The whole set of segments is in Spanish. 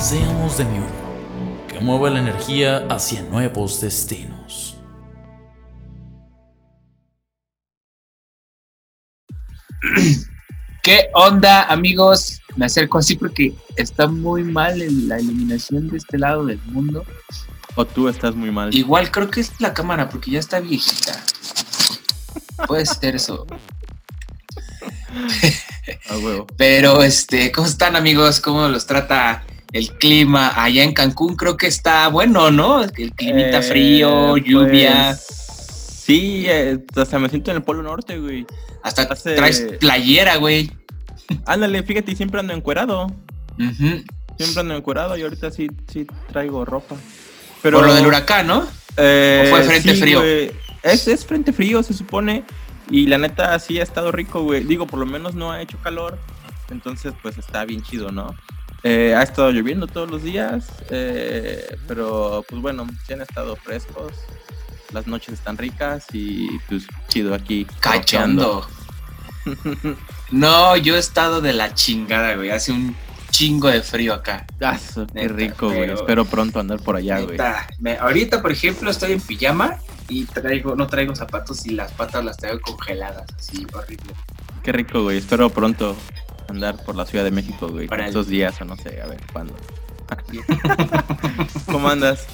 Seamos de mi uno, que mueva la energía hacia nuevos destinos. ¿Qué onda, amigos? Me acerco así porque está muy mal en la iluminación de este lado del mundo. O tú estás muy mal. Igual creo que es la cámara porque ya está viejita. Puede ser eso. A huevo. Pero, este, ¿cómo están, amigos? ¿Cómo los trata el clima allá en Cancún? Creo que está bueno, ¿no? El climita Eh, frío, pues, lluvia. Sí, eh, hasta me siento en el Polo Norte, güey. Hasta hace- traes playera, güey. Ándale, fíjate, siempre ando encuerado. Ujú. Siempre ando encuerado y ahorita sí, sí traigo ropa. Por lo del huracán, ¿no? Eh, ¿O fue frente frío? güey. Es, es frente frío, se supone. Y la neta sí ha estado rico, güey. Digo, por lo menos no ha hecho calor. Entonces, pues está bien chido, ¿no? Eh, ha estado lloviendo todos los días. eh, pero, pues bueno, sí han estado frescos. Las noches están ricas y pues chido aquí. Cachondo. No, yo he estado de la chingada, güey. Hace un chingo de frío acá. Ah, qué rico, güey. pero- Espero pronto andar por allá, güey. Ahorita, por ejemplo, estoy en pijama y traigo, no traigo zapatos y las patas las traigo congeladas, así horrible. Qué rico, güey. Espero pronto andar por la Ciudad de México, güey. Para Estos días o no sé, a ver cuándo. ¿Cómo andas?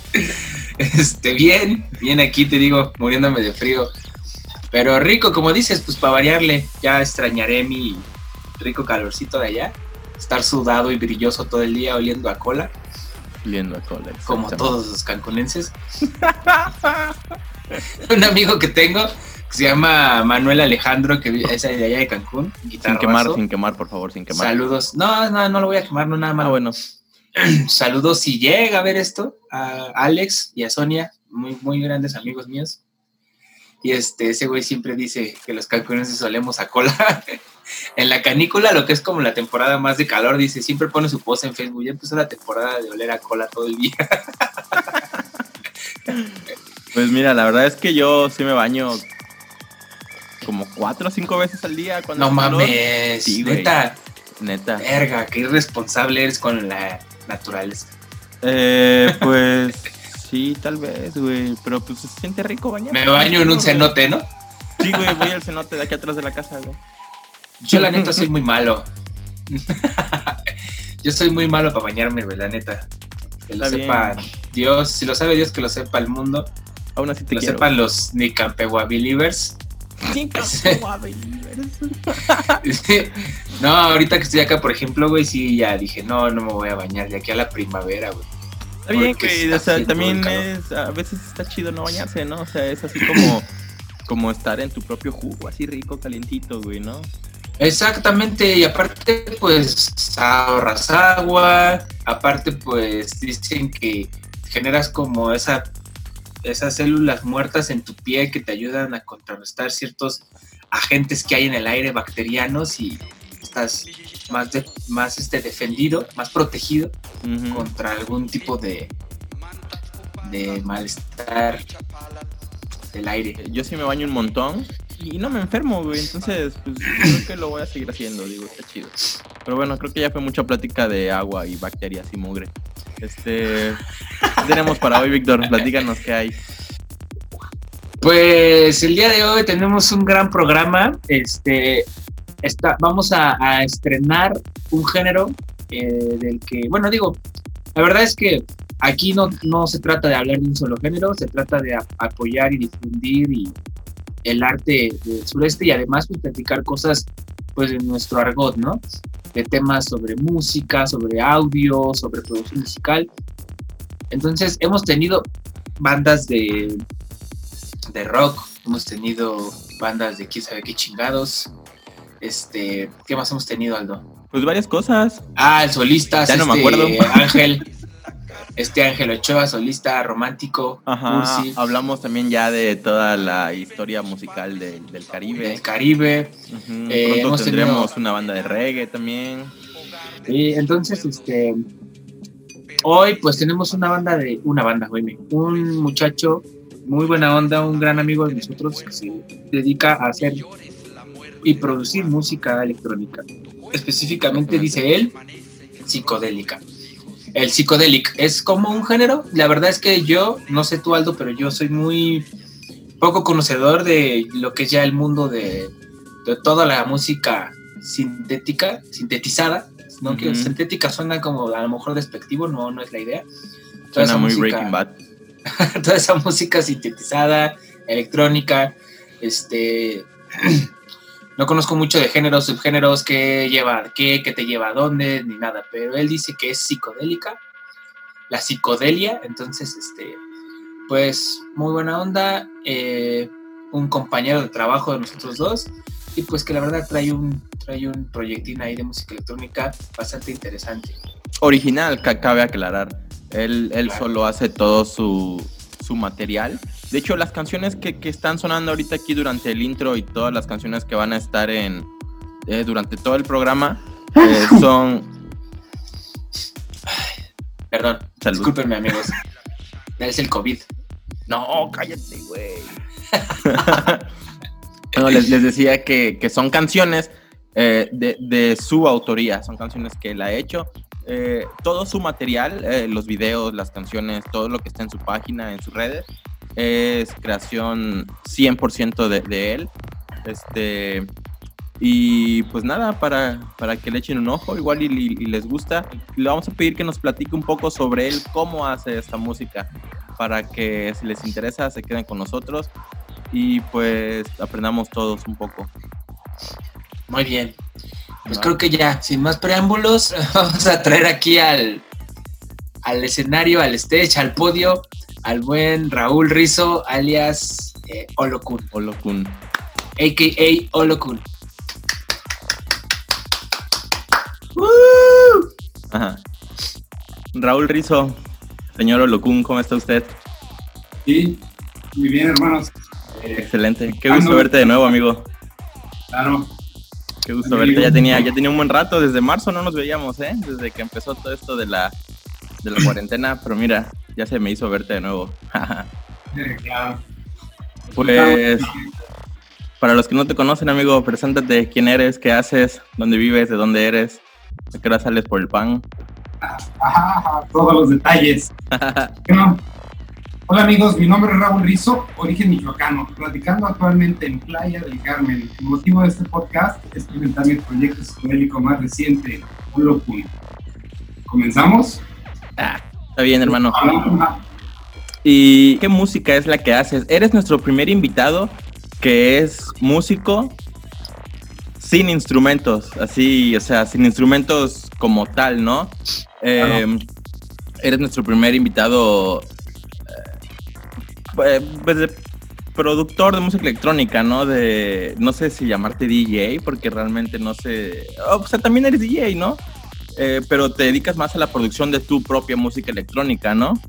Este, bien, bien aquí te digo, muriéndome de frío. Pero rico, como dices, pues para variarle, ya extrañaré mi rico calorcito de allá. Estar sudado y brilloso todo el día oliendo a cola, Viendo a cola. como todos los cancunenses. Un amigo que tengo se llama Manuel Alejandro, que es de allá de Cancún. Sin quemar, sin quemar, por favor, sin quemar. Saludos. No, no, no lo voy a quemar, no nada más. Ah, bueno. Saludos si llega a ver esto a Alex y a Sonia, muy, muy grandes amigos míos. Y este, ese güey siempre dice que los cancunenses solemos a cola. en la canícula, lo que es como la temporada más de calor, dice, siempre pone su post en Facebook. Ya empezó la temporada de oler a cola todo el día. Pues mira, la verdad es que yo sí me baño como cuatro o cinco veces al día cuando no mames, Sí, neta, Neta. verga, qué irresponsable eres con la naturaleza. Eh, pues sí, tal vez, güey. Pero pues se siente rico bañar. Me baño en un cenote, ¿no? Sí, güey, voy al cenote de aquí atrás de la casa, güey. Yo la neta soy muy malo. Yo soy muy malo para bañarme, güey, la neta. Que lo Está bien. sepa Dios, si lo sabe Dios, que lo sepa el mundo, Aún así te que lo quiero. sepan los Nicampegua Believers. No, ahorita que estoy acá, por ejemplo, güey, sí, ya dije, no, no me voy a bañar de aquí a la primavera, güey. Está bien, O sea, haciendo también es. A veces está chido no bañarse, ¿no? O sea, es así como. Como estar en tu propio jugo, así rico, calientito, güey, ¿no? Exactamente, y aparte, pues ahorras agua, aparte, pues dicen que generas como esa, esas células muertas en tu piel que te ayudan a contrarrestar ciertos agentes que hay en el aire bacterianos y estás más, de- más este, defendido, más protegido contra algún tipo de, de malestar del aire. Yo sí me baño un montón y no me enfermo, güey. Entonces, pues creo que lo voy a seguir haciendo, digo, está chido. Pero bueno, creo que ya fue mucha plática de agua y bacterias y mugre. Este. ¿Qué tenemos para hoy, Víctor? Platícanos qué hay. Pues el día de hoy tenemos un gran programa. Este, está, vamos a, estrenar un género eh, del que, bueno, digo, la verdad es que aquí no, no se trata de hablar de un solo género, se trata de apoyar y difundir y el arte del sureste y además pues, platicar cosas pues de nuestro argot, ¿no? De temas sobre música, sobre audio, sobre producción musical. Entonces hemos tenido bandas de, de rock, hemos tenido bandas de quién sabe qué chingados. Este, ¿qué más hemos tenido, Aldo? Pues varias cosas. Ah, el solista. Ya no me este acuerdo. Ángel. Este Ángel Ochoa, solista, romántico, Ajá. Hablamos también ya de toda la historia musical del- del Caribe. del Caribe. Ujú, Eh, Pronto tendremos tenido- una banda de reggae también. Y entonces, este, hoy pues tenemos una banda de, una banda, güey, un muchacho muy buena onda, un gran amigo de nosotros que se dedica a hacer y producir música electrónica. Específicamente dice él, psicodélica. El psicodélic es como un género. La verdad es que yo, no sé tú Aldo, pero yo soy muy poco conocedor de lo que es ya el mundo de, de toda la música sintética, sintetizada. No que Ujú. sintética suena como a lo mejor despectivo, no, no es la idea. Toda Suena muy música- Breaking Bad. toda esa música sintetizada, electrónica, este no conozco mucho de géneros, subgéneros, qué lleva a qué, qué te lleva a dónde, ni nada, pero él dice que es psicodélica, la psicodelia, entonces este pues muy buena onda, eh, un compañero de trabajo de nosotros dos, y pues que la verdad trae un, trae un proyectín ahí de música electrónica bastante interesante. Original, ca- cabe aclarar. Él, él Claro. solo hace todo su, su material. De hecho, las canciones que, que están sonando ahorita aquí durante el intro y todas las canciones que van a estar en eh, durante todo el programa eh, son... Perdón, Salud. discúlpenme amigos, es el COVID. No, cállate, güey. no, les, les decía que, que son canciones eh, de, de su autoría, son canciones que él ha hecho. Eh, todo su material, eh, los videos, las canciones, todo lo que está en su página, en sus redes, es creación 100% de, de él. Este, y pues nada, para, para que le echen un ojo, igual y, y- y les gusta, le vamos a pedir que nos platique un poco sobre él, cómo hace esta música para que si les interesa se queden con nosotros y pues aprendamos todos un poco. Muy bien. Pues creo que ya, sin más preámbulos, vamos a traer aquí al, al escenario, al stage, al podio, al buen Raúl Rizo, alias eh, Olokun, Olokun. a.k.a. Olokun. Ajá. Raúl Rizo, señor Olokun, ¿cómo está usted? Sí, muy bien, hermanos. Eh, Excelente. Qué Ah, gusto no. verte de nuevo, amigo. claro, Qué gusto verte. Ya tenía, ya tenía un buen rato, desde marzo no nos veíamos, ¿eh? Desde que empezó todo esto de la, de la cuarentena, pero mira, ya se me hizo verte de nuevo. claro. pues, para los que no te conocen, amigo, preséntate quién eres, qué haces, dónde vives, de dónde eres, a qué hora sales por el pan. Ajá, ajá, todos los detalles. Bueno, hola amigos, mi nombre es Raúl Rizo, origen michoacano, platicando actualmente en Playa del Carmen. El motivo de este podcast es presentar mi proyecto psicodélico más reciente, Olokun. ¿Comenzamos? Está bien, hermano. Ajá. ¿Y qué música es la que haces? Eres nuestro primer invitado que es músico sin instrumentos, así, o sea, sin instrumentos como tal, ¿no? Eh, Eres nuestro primer invitado, eh, pues, de productor de música electrónica, ¿no? De, no sé si llamarte DJ, porque realmente no sé, o sea, también eres DJ, ¿no? Eh, pero te dedicas más a la producción de tu propia música electrónica, ¿no?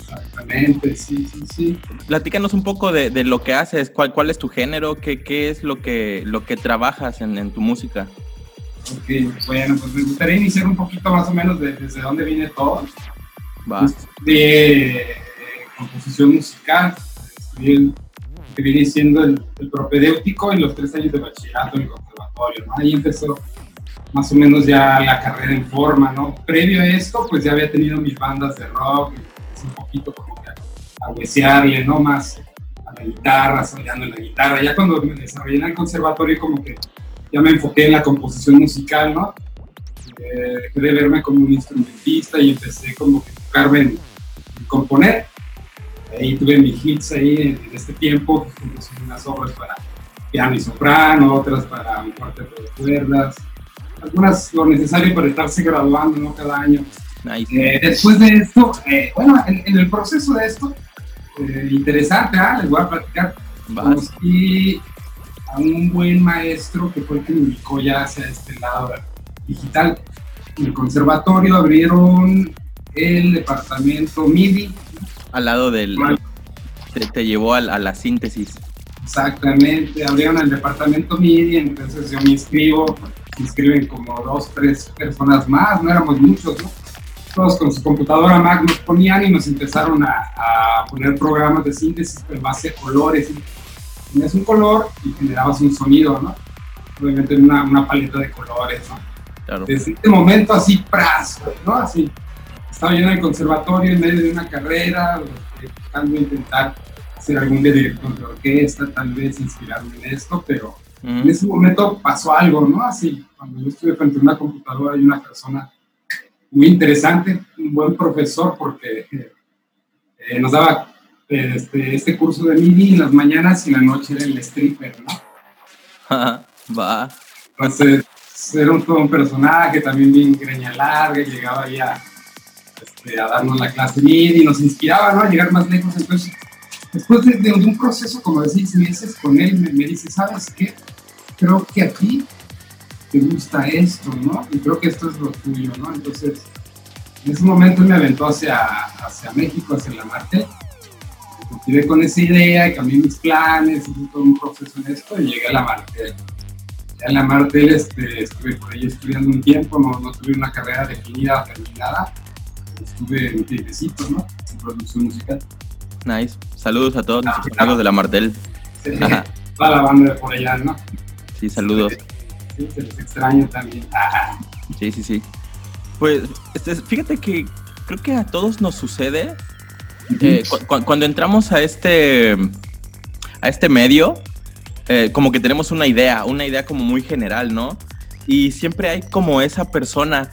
Exactamente, sí, sí, sí. Platícanos un poco de, de lo que haces, cuál, cuál es tu género, qué, qué es lo que, lo que trabajas en, en tu música. Ok, bueno, pues me gustaría iniciar un poquito más o menos de- desde dónde viene todo. Va. de composición musical. Estudié el- que viene siendo el, el propedéutico en los tres años de bachillerato en el conservatorio. ¿no? Ahí empezó más o menos ya la carrera en forma, ¿no? Previo a esto, pues ya había tenido mis bandas de rock, un poquito como que a, huesearle, ¿no? Más a la guitarra, soñando en la guitarra. Ya cuando me desarrollé en el conservatorio, como que ya me enfoqué en la composición musical, ¿no? Eh, dejé de verme como un instrumentista y empecé como que a enfocarme en, en componer. Ahí tuve mis hits ahí en, en este tiempo, unas obras para piano y soprano, otras para un cuarteto de cuerdas, algunas lo necesario para estarse graduando, ¿no? Cada año. Nice. Eh, después de esto, eh, bueno, en, en el proceso de esto, eh, interesante, ¿ah? les voy a platicar. Conocí a un buen maestro que fue el que me ubicó ya hacia este lado digital. En el conservatorio abrieron el departamento MIDI. Al lado del... Te, te llevó a, a, la síntesis. Exactamente, abrieron el departamento MIDI, entonces yo me inscribo, se inscriben como dos, tres personas más, no éramos muchos, ¿no? Todos con su computadora Mac nos ponían y nos empezaron a, a poner programas de síntesis en base a colores. Tenías un color y generabas un sonido, ¿no? Obviamente en una, una paleta de colores, ¿no? Claro. Desde este momento así, pras, ¿no? Así, estaba yo en el conservatorio en medio de una carrera, buscando intentar ser algún director de orquesta, tal vez inspirarme en esto, pero mm. en ese momento pasó algo, ¿no? Así, cuando yo estuve frente a una computadora y una persona muy interesante, un buen profesor, porque eh, nos daba este, este curso de MIDI en las mañanas y en la noche era el stripper, ¿no? Va. Entonces, era un, todo un personaje, también bien greña larga, llegaba ahí a, este, a darnos la clase MIDI, nos inspiraba, ¿no? A llegar más lejos, entonces después de, de, un proceso como de seis meses con él, me, me, dice, ¿sabes qué? Creo que a ti te gusta esto, ¿no? Y creo que esto es lo tuyo, ¿no? Entonces, en ese momento me aventó hacia, hacia México, hacia la Marte. Tiré con esa idea y cambié mis planes, hice todo un proceso en esto y llegué a la Marte. En la Marte este, estuve por ahí estudiando un tiempo, no, no tuve una carrera definida terminada. Estuve en un tiempecito, ¿no? En producción musical. Nice. Saludos a todos nuestros ah, amigos de la Martel. Sí, toda la banda de por allá, ¿no? Sí, saludos. Sí, se les extraño también. Ah. Sí, sí, sí. Pues, este, fíjate que creo que a todos nos sucede eh, cu cuando entramos a este, a este medio, eh, como que tenemos una idea, una idea como muy general, ¿no? Y siempre hay como esa persona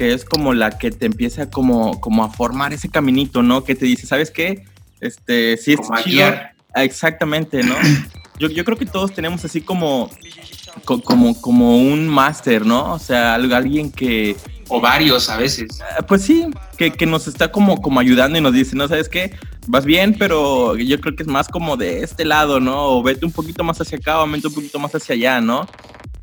que es como la que te empieza como, como a formar ese caminito, ¿no? Que te dice, ¿sabes qué? Este, sí, es chido. Exactamente, ¿no? Yo, yo creo que todos tenemos así como, como, como un máster, ¿no? O sea, alguien que... O varios a veces. Pues sí, que, que, nos está como, como ayudando y nos dice, no, ¿sabes qué? Vas bien, pero yo creo que es más como de este lado, ¿no? O vete un poquito más hacia acá o vete un poquito más hacia allá, ¿no?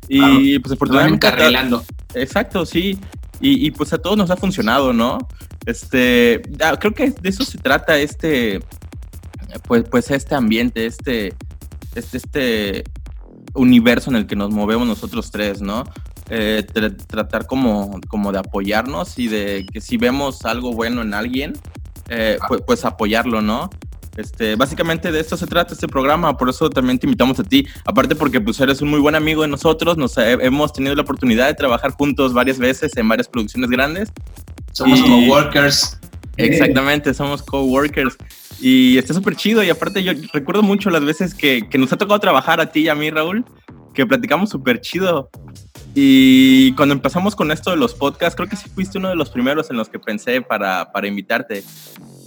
Y claro, pues afortunadamente... Encarrilando. Exacto, sí. Y, y, pues a todos nos ha funcionado, ¿no? Este, creo que de eso se trata este, pues, pues este ambiente, este, este, este universo en el que nos movemos nosotros tres, ¿no? Eh, tr tratar como, como de apoyarnos y de que si vemos algo bueno en alguien, eh, pues, pues apoyarlo, ¿no? Este, básicamente de esto se trata este programa, por eso también te invitamos a ti. Aparte porque pues eres un muy buen amigo de nosotros, nos hemos tenido la oportunidad de trabajar juntos varias veces en varias producciones grandes. Somos y... coworkers. Exactamente, somos coworkers. Y está súper chido. Y aparte, yo recuerdo mucho las veces que, que, nos ha tocado trabajar a ti y a mí, Raúl, que platicamos súper chido. Y cuando empezamos con esto de los podcasts, creo que sí fuiste uno de los primeros en los que pensé para, para invitarte.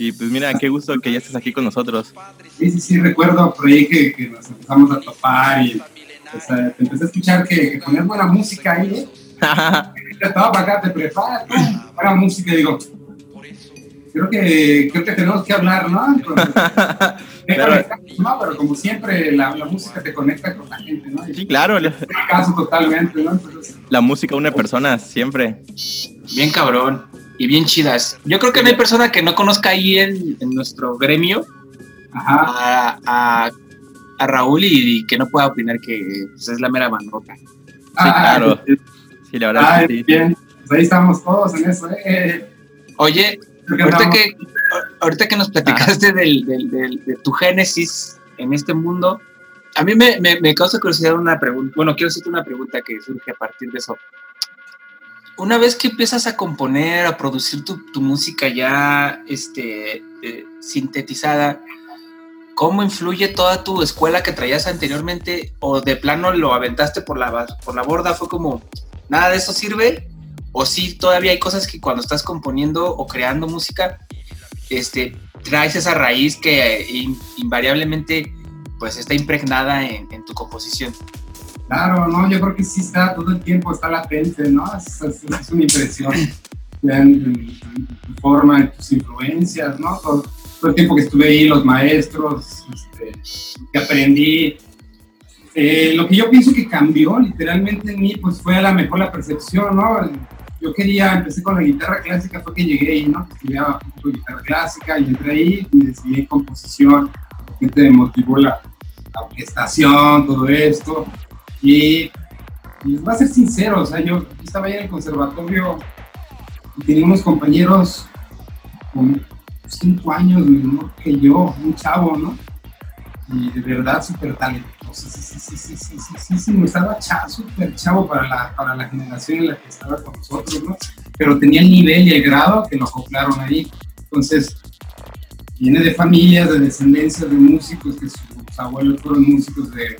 Y pues mira, qué gusto que ya estés aquí con nosotros. Sí, sí, sí, recuerdo por ahí que, que nos empezamos a topar y pues, te empecé a escuchar que, que ponías buena música ahí. ¿eh? Estaba para acá, te preparas, buena música, digo, creo que, creo que tenemos que hablar, ¿no? Entonces, claro. no, pero como siempre, la, la, música te conecta con la gente, ¿no? sí, claro. En este caso, totalmente, ¿no? Entonces, la música une personas, siempre. Bien cabrón y bien chidas. Yo creo que no hay persona que no conozca ahí en, en nuestro gremio a, a, a, Raúl y, y, que no pueda opinar que pues, es la mera bandota. Sí, ah, claro. Sí, la verdad ah, que sí. Bien. Pues ahí estamos todos en eso, ¿eh? Oye, ahorita que, ahorita que nos platicaste del, del, del, de tu génesis en este mundo, a mí me, me, me, causa curiosidad una pregunta. Bueno, quiero hacerte una pregunta que surge a partir de eso. Una vez que empiezas a componer, a producir tu, tu música ya este, eh, sintetizada, ¿cómo influye toda tu escuela que traías anteriormente? ¿O de plano lo aventaste por la, por la borda? ¿Fue como, nada de eso sirve? o si todavía hay cosas que cuando estás componiendo o creando música, este, traes esa raíz que in, invariablemente pues está impregnada en, tu composición. Claro, no, yo creo que sí está todo el tiempo, está latente, ¿no? Es, es, es una impresión en, tu forma, en tus influencias, ¿no? Todo, todo, el tiempo que estuve ahí, los maestros, este, que aprendí, Eh, lo que yo pienso que cambió literalmente en mí, pues fue a lo mejor la percepción, ¿no? Yo quería, empecé con la guitarra clásica, fue que llegué ahí, ¿no? Estudiaba un de guitarra clásica y entré ahí y decidí composición, gente me motivó la, la orquestación, todo esto. Y, y voy a ser sincero, o sea, yo estaba ahí en el conservatorio y tenía unos compañeros con cinco años menor que yo, un chavo, ¿no? Y de verdad súper talentoso, sí, sí, sí, sí, sí, sí, sí, sí, estaba súper chavo para la, para la generación en la que estaba con nosotros, ¿no? Pero tenía el nivel y el grado que lo acoplaron ahí. Entonces, viene de familias, de descendencia de músicos, que sus abuelos fueron músicos de,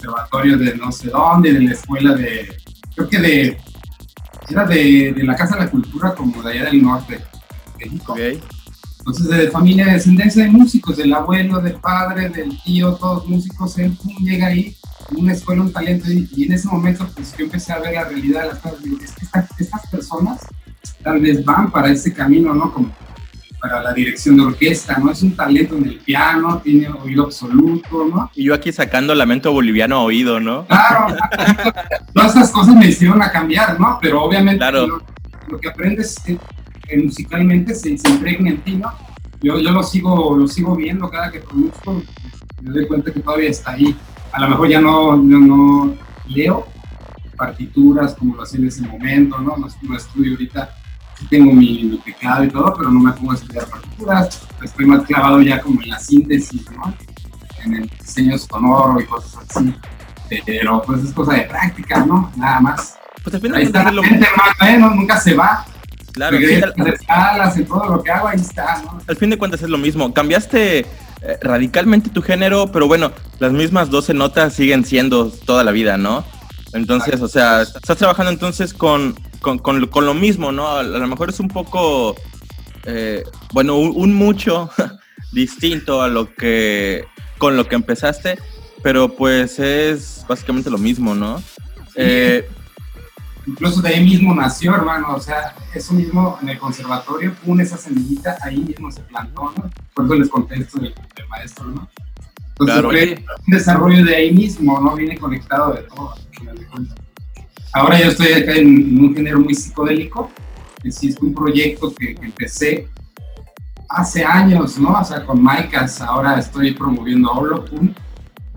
conservatorio de no sé dónde, de la escuela de, creo que de, era de, de la Casa de la Cultura como de allá del norte México. Ok. Entonces, de familia de descendencia de músicos, del abuelo, del padre, del tío, todos músicos, él pum, llega ahí, una escuela, un talento, y, y en ese momento, pues yo empecé a ver la realidad de las cosas. Digo, es que esta- estas personas tal vez van para ese camino, ¿no? Como para la dirección de orquesta, ¿no? Es un talento en el piano, tiene oído absoluto, ¿no? Y yo aquí sacando lamento boliviano a oído, ¿no? Claro, todas estas cosas me hicieron a cambiar, ¿no? Pero obviamente Claro. lo, lo que aprendes musicalmente se, se impregna en ti, ¿no? Yo, yo lo, sigo, lo sigo viendo cada que produzco, me doy cuenta que todavía está ahí. A lo mejor ya no, no, no leo partituras como lo hacía en ese momento, ¿no? No, no estudio ahorita, tengo mi, teclado y todo, pero no me pongo a estudiar partituras, estoy más clavado ya como en la síntesis, ¿no? En el diseño sonoro y cosas así. Pero pues es cosa de práctica, ¿no? Nada más. Pues al final Ahí está es la lo gente, hermano, ¿eh? nunca se va. Claro, sí, al, las escalas, todo lo que hago, ahí está, ¿no? al fin de cuentas es lo mismo. Cambiaste eh, radicalmente tu género, pero bueno, las mismas 12 notas siguen siendo toda la vida, ¿no? Entonces, o sea, estás trabajando entonces con, con, con lo, con lo mismo, ¿no? A, a lo mejor es un poco, eh, bueno, un, un mucho distinto a lo que, con lo que empezaste, pero pues es básicamente lo mismo, ¿no? Eh, Incluso de ahí mismo nació, hermano, o sea, eso mismo en el conservatorio, pone esa semillita, ahí mismo se plantó, ¿no? Por eso les contesto del, del maestro, ¿no? Entonces Claro. fue un desarrollo de ahí mismo, ¿no? Viene conectado de todo, al final de cuentas. Ahora yo estoy acá en, un género muy psicodélico, es un proyecto que, que empecé hace años, ¿no? O sea, con Maicas, ahora estoy promoviendo Holopun,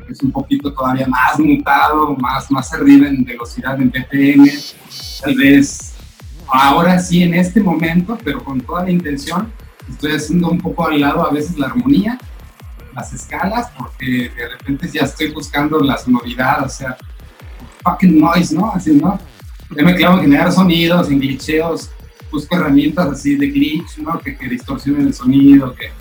que es un poquito todavía más mutado, más, más arriba en velocidad en BPM, tal vez ahora sí en este momento, pero con toda la intención, estoy haciendo un poco al lado a veces la armonía, las escalas, porque de repente ya estoy buscando la sonoridad, o sea, fucking noise, ¿no? Así, ¿no? Yo me clavo en generar sonidos, en glitcheos, busco herramientas así de glitch, ¿no? Que, que distorsionen el sonido, que,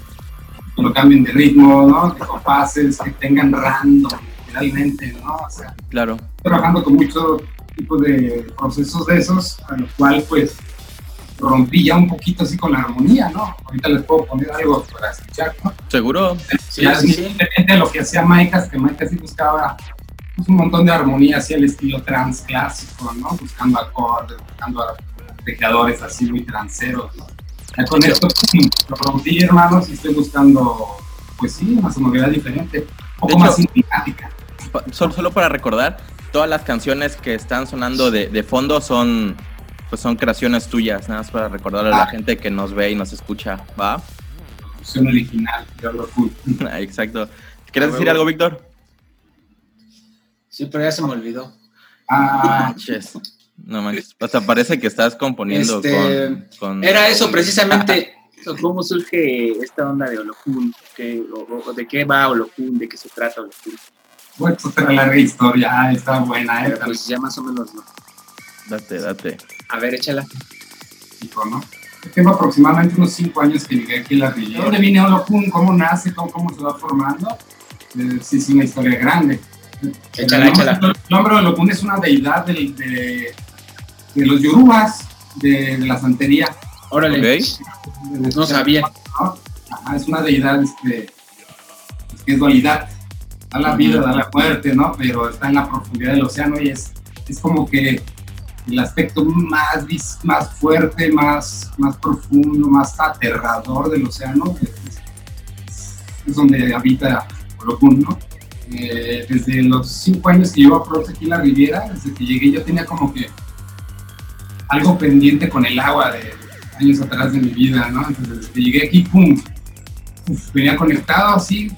que lo cambien de ritmo, ¿no? Que compases, que tengan random, realmente, ¿no? O sea, claro. trabajando con muchos tipos de procesos de esos, a lo cual pues rompí ya un poquito así con la armonía, ¿no? Ahorita les puedo poner algo para escuchar, ¿no? ¿Seguro? Sí, ya sí, sí. lo que hacía Maicas, que Maicas sí buscaba pues, un montón de armonía hacia el estilo trans clásico, ¿no? Buscando acordes, buscando arpegiadores así muy tranceros, ¿no? Ya con esto pum, lo rompí, hermanos, y estoy buscando, pues sí, una sonoridad diferente, un poco más hecho- simpática. Pa- Solo, solo para recordar, todas las canciones que están sonando de, de fondo son pues son creaciones tuyas, nada más para recordarle a la Ah. gente que nos ve y nos escucha, ¿va? Producción original, de Orlo Cool. Exacto. ¿Quieres Ah, decir algo, Víctor? Sí, pero ya se me olvidó. Ah, Ches. No manches. Hasta parece que estás componiendo Este, con, con- Era eso precisamente. ¿Cómo surge esta onda de o, o de qué va Olokun? ¿De qué se trata Olokun? bueno, pues otra larga historia, ah, está buena, eh, pues ya más o menos no. Date, date. A ver, échala. México, ¿no? Tengo aproximadamente unos 5 años que llegué aquí a la Villa. ¿De dónde viene Olokun? ¿Cómo nace? ¿Cómo, cómo se va formando? Eh, sí, es una historia grande. Échala, el, échala. nombre, el nombre de Olokun es una deidad del- de, de los yorubas, de, de la santería. Órale. Ok. No sabía. ¿no? Ajá, es una deidad este, que es dualidad. Da la vida, da la muerte, ¿no? Pero está en la profundidad del océano y es, es como que el aspecto más, más fuerte, más, más profundo, más aterrador del océano. Es, es- es donde habita Olokun, ¿no? Eh, desde los cinco años que llevo a Prox aquí en la Riviera, desde que llegué yo tenía como que algo pendiente con el agua de años atrás de mi vida, ¿no? Entonces desde que llegué aquí, ¡pum! Uf, venía conectado así,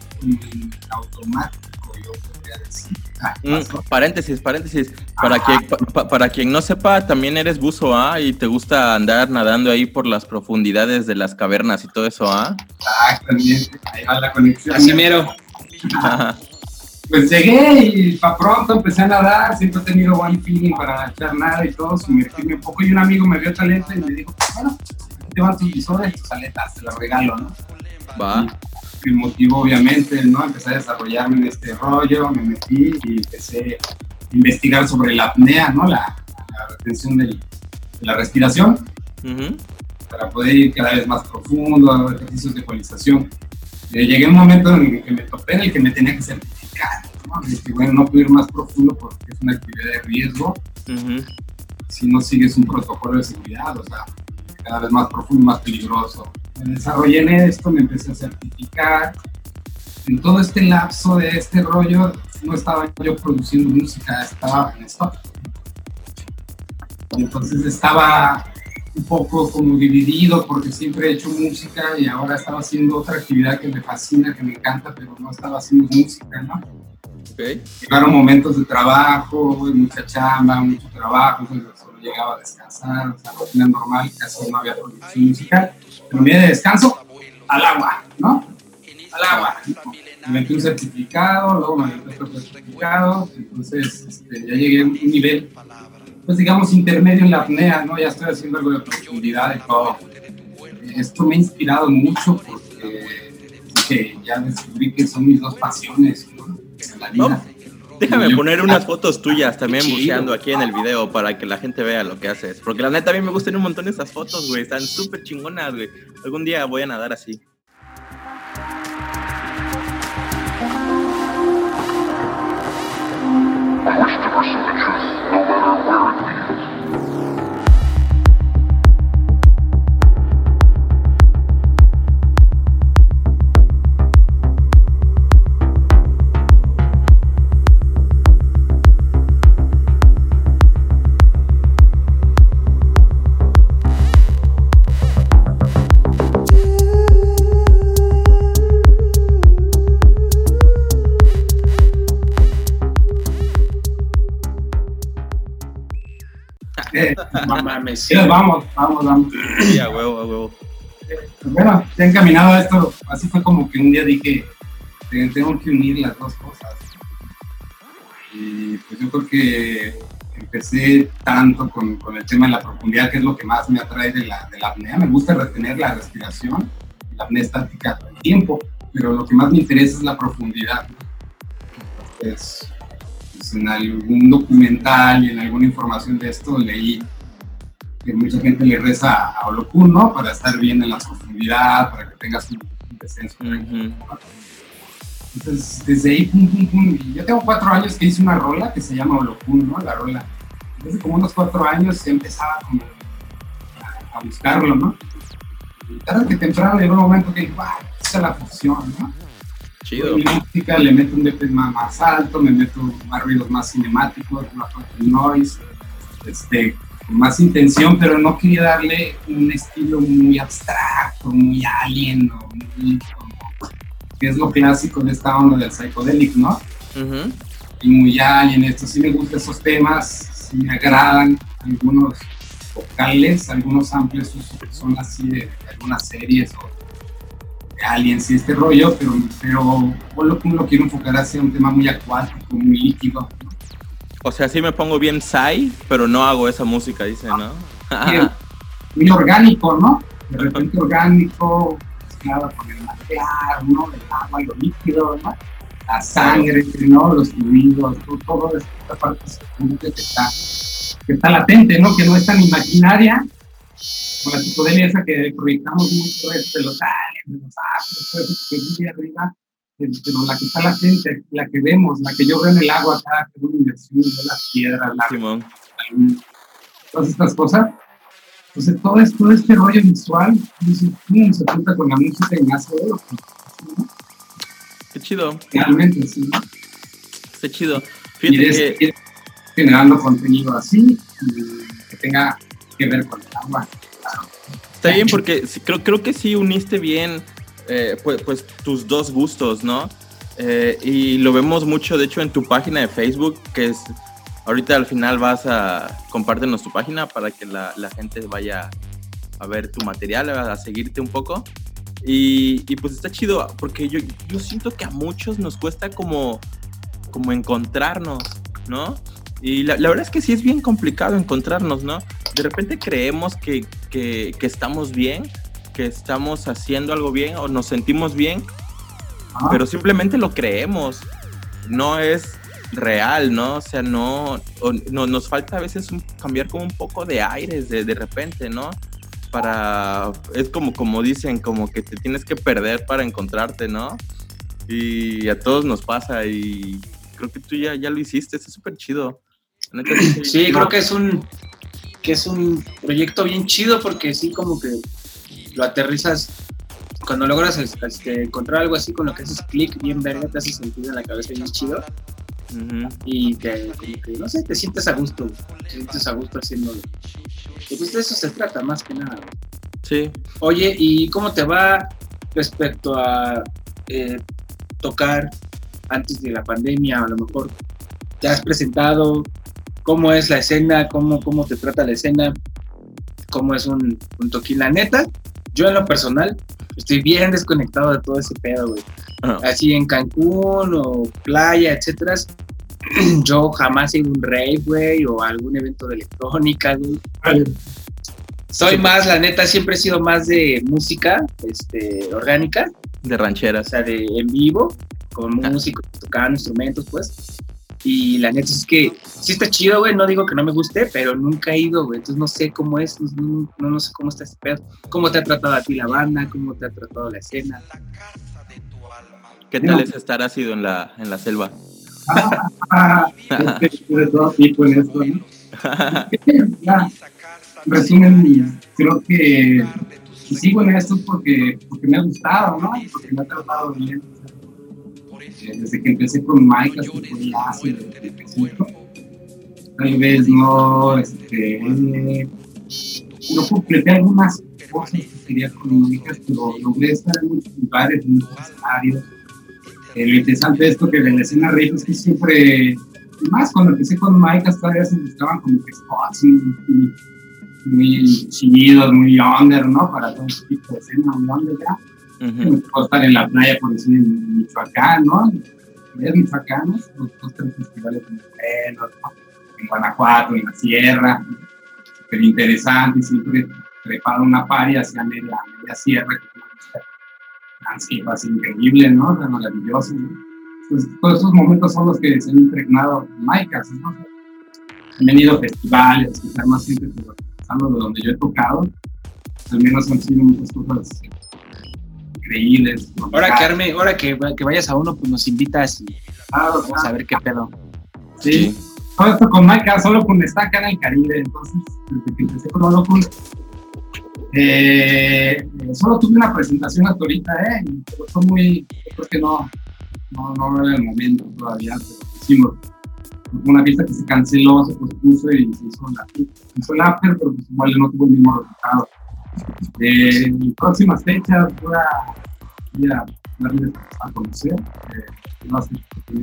automático, yo podría decir. Ah, Mm, paréntesis, paréntesis. Para Ajá. pa- para quien no sepa, también eres buzo, ¿ah? Y te gusta andar nadando ahí por las profundidades de las cavernas y todo eso, ¿ah? Exactamente, ahí va la conexión. Así mero. Pues llegué y para pronto empecé a nadar, siempre he tenido buen feeling para echar nada y todo, sumergirme un poco y un amigo me vio talento y me dijo, bueno, aquí te van tus visores, tus aletas, te las regalo, ¿no? Va. Me motivó obviamente, ¿no? Empecé a desarrollarme en este rollo, me metí y empecé a investigar sobre la apnea, ¿no? La, la retención del- de la respiración Ujú. para poder ir cada vez más profundo, ejercicios de ecualización. Eh, llegué a un momento en el que me topé en el que me tenía que ¿no? Y bueno, no puedo ir más profundo porque es una actividad de riesgo si no sigues un protocolo de seguridad, o sea, cada vez más profundo, más peligroso. Me desarrollé en esto, me empecé a certificar. En todo este lapso de este rollo, no estaba yo produciendo música, estaba en stop. Y entonces estaba un poco como dividido porque siempre he hecho música y ahora estaba haciendo otra actividad que me fascina, que me encanta, pero no estaba haciendo música, ¿no? Ok. Llegaron momentos de trabajo, mucha chamba, mucho trabajo, entonces solo llegaba a descansar, o sea, rutina normal, casi no había producción musical. Pero mi día de descanso, al agua, ¿no? Al agua. Me metí un certificado, luego me metí otro certificado, entonces este, ya llegué a un nivel, pues digamos, intermedio en la apnea, ¿no? Ya estoy haciendo algo de profundidad y todo. Esto me ha inspirado mucho porque que ya descubrí que son mis dos pasiones, ¿no? En la vida. No, Déjame Yo- poner unas fotos tuyas también buceando aquí en el video para que la gente vea lo que haces. Porque la neta a mí me gustan un montón esas fotos, güey. Están súper chingonas, güey. Algún día voy a nadar así. No mames. sí, vamos, vamos, vamos. Sí, a huevo, a huevo. Bueno, ya encaminado a esto, así fue como que un día dije, "Te- tengo que unir las dos cosas. Y pues yo creo que empecé tanto con, con el tema de la profundidad, que es lo que más me atrae de la, de la apnea. Me gusta retener la respiración, la apnea estática todo el tiempo, pero lo que más me interesa es la profundidad. Entonces, en algún documental y en alguna información de esto leí que mucha gente le reza a Olokun, ¿no? Para estar bien en la profundidad, para que tengas un, descenso. Ujú. Entonces, desde ahí, pum, pum, pum. Y yo tengo cuatro años que hice una rola que se llama Olokun, ¿no? La rola. Desde como unos cuatro años empezaba como a, a buscarlo, ¿no? Y tarde que temprano llegó un momento que dije, ¡ah! Esa es la fusión, ¿no? Chido. Mi música le meto un DP más, alto, me meto más ruidos más cinemáticos, más noise, este, con más intención, pero no quería darle un estilo muy abstracto, muy alien, o muy como, que es lo clásico de esta onda del psychedelic, ¿no? Ujú. Y muy alien, esto sí me gustan esos temas, sí me agradan algunos vocales, algunos samples son así de, de algunas series o aliens y este rollo, pero, pero lo, lo quiero enfocar hacia un tema muy acuático, muy líquido. O sea, sí me pongo bien Psy, pero no hago esa música, dice, ¿no? Muy- muy orgánico, ¿no? De repente orgánico, mezclado con el material, ¿no? El agua, lo líquido, ¿no? La sangre, ¿no? Los fluidos, todo, todo esta parte que está, que está latente, ¿no? Que no es tan imaginaria, con la psicodelia esa que proyectamos mucho de los aliens, de los astros, todo eso que vive arriba, pero la que está latente, la que vemos, la que yo veo en el agua acá, que es una inversión de las piedras, la Simón. todas estas cosas. Entonces, todo, es, todo este rollo visual dice, se junta con la música y de lo que- ¿no? Qué chido. realmente, sí. Está chido. y Fíjate de que, seguir generando contenido así y que tenga que ver con el agua. Está bien porque creo, creo que sí uniste bien eh, pues, pues tus dos gustos, ¿no? Eh, y lo vemos mucho, de hecho, en tu página de Facebook, que es, ahorita al final vas a compártenos tu página para que la, la gente vaya a ver tu material, a seguirte un poco. Y, y pues está chido, porque yo, yo siento que a muchos nos cuesta como, como encontrarnos, ¿no? Y la, la verdad es que sí es bien complicado encontrarnos, ¿no? De repente creemos que, que, que estamos bien, que estamos haciendo algo bien o nos sentimos bien, Ah, pero simplemente lo creemos. No es real, ¿no? O sea, no, o- no nos falta a veces un- cambiar como un poco de aires de, de repente, ¿no? Para, es como, como dicen, como que te tienes que perder para encontrarte, ¿no? Y a todos nos pasa y creo que tú ya, ya lo hiciste, está súper chido. Sí, creo que es un que es un proyecto bien chido porque sí como que lo aterrizas cuando logras este, encontrar algo así con lo que haces clic bien verga, te hace sentir en la cabeza bien chido Ujú. y te, como que, no sé, te sientes a gusto, te sientes a gusto haciéndolo. Y pues de eso se trata más que nada. Sí, Oye, ¿y cómo te va respecto a eh, tocar antes de la pandemia? A lo mejor te has presentado, ¿cómo es la escena? ¿Cómo, cómo te trata la escena? ¿Cómo es un, un toquín? La neta, yo en lo personal estoy bien desconectado de todo ese pedo, güey. Ajá. Así en Cancún o playa, etcétera. Yo jamás he ido a un rave, güey, o a algún evento de electrónica, güey. Soy Sí. más, la neta, siempre he sido más de música este, orgánica, de o rancheras. sea, de en vivo, con Ah. músicos, tocando instrumentos, pues. Y la neta es que sí está chido, güey, no digo que no me guste, pero nunca he ido, güey, entonces no sé cómo es, no, no, no sé cómo está este pedo. ¿Cómo te ha tratado a ti la banda? ¿Cómo te ha tratado la escena? ¿Qué tal es estar ácido en la, en la selva? Ah, es que de todo tipo en esto, ¿no? Ya, resumen, creo que si sigo en esto porque, porque me ha gustado, ¿no? Porque me ha tratado bien. Desde que empecé con Mike hasta el principio. Tal vez no, este, no completé algunas cosas que quería con Mike, pero logré estar en muchos lugares, en muchos escenarios. Eh, lo interesante de esto que de la escena rave es que siempre más cuando empecé con Mike, hasta ya se buscaban como que spots muy, muy, chidos, muy under, ¿no? Para todo ese tipo de escena, muy under tocó estar en la playa, por decir, en Michoacán, ¿no? En Michoacanos, los dos tres festivales en. En Guanajuato, en la Sierra, súper interesante, siempre preparo una paria hacia media, media sierra, que es una increíble, ¿no? O maravilloso, ¿no? Todos esos momentos son los que se han impregnado en Maicas, ¿no? Han venido festivales, escuchar más gente, pero de donde yo he tocado, al menos han sido muchas cosas increíbles. Ahora que arme, ahora que, que vayas a uno, pues nos invitas y Claro, vamos a ver qué pedo. sí. Todo esto con Maicas, solo con está acá en el Caribe, entonces, desde que empecé con Holocun, eh, solo tuve una presentación hasta ahorita, ¿eh? Y fue muy, yo creo que no, no, no era el momento todavía, pero hicimos fue una fiesta que se canceló, se pospuso y se hizo la se hizo el after, pero pues igual no tuvo el mismo resultado. Eh, en próximas fechas voy a, voy a darles a conocer, eh, no sé, si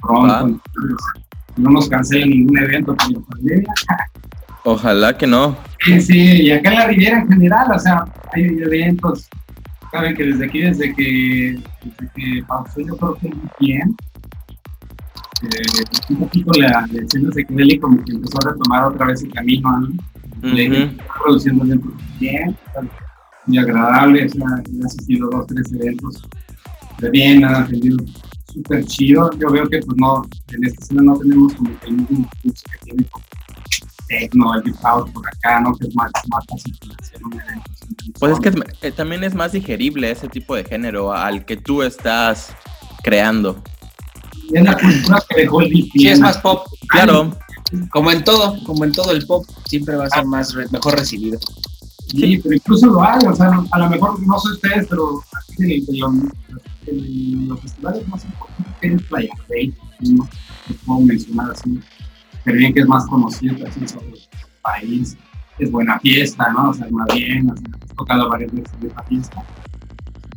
pronto, entonces, no nos cancelen ningún evento por la pandemia. Ojalá que no. Sí, sí, y acá en la Riviera en general, o sea, hay eventos. Saben que desde aquí, desde que, desde que pausó, yo creo que muy bien. Eh, un poquito la, la escena psicodélica como que empezó a retomar otra vez el camino, ¿no? Está produciendo eventos bien, muy agradable, o sea, he asistido a dos, tres eventos de bien, han atendido súper chido. Yo veo que pues no, en esta escena no tenemos como que el mismo impulso que tiene como techno, el house por acá, ¿no? Que es más, más fácil hacer un evento. Pues es que es- eh, también es más digerible ese tipo de género al que tú estás creando. es la cultura que dejó el Sí, es más pop. Claro, Como en todo, como en todo el pop, siempre va a ser más re- mejor recibido. Sí, pero incluso lo hay, o sea, a lo mejor no sé ustedes, pero aquí en, en los, en los festivales más importantes es Playa Rey, ¿no? Puedo mencionar así, pero bien que es más conocido así sobre el país, es buena fiesta, ¿no? O sea, más bien, o sea, he tocado varias veces de esta fiesta,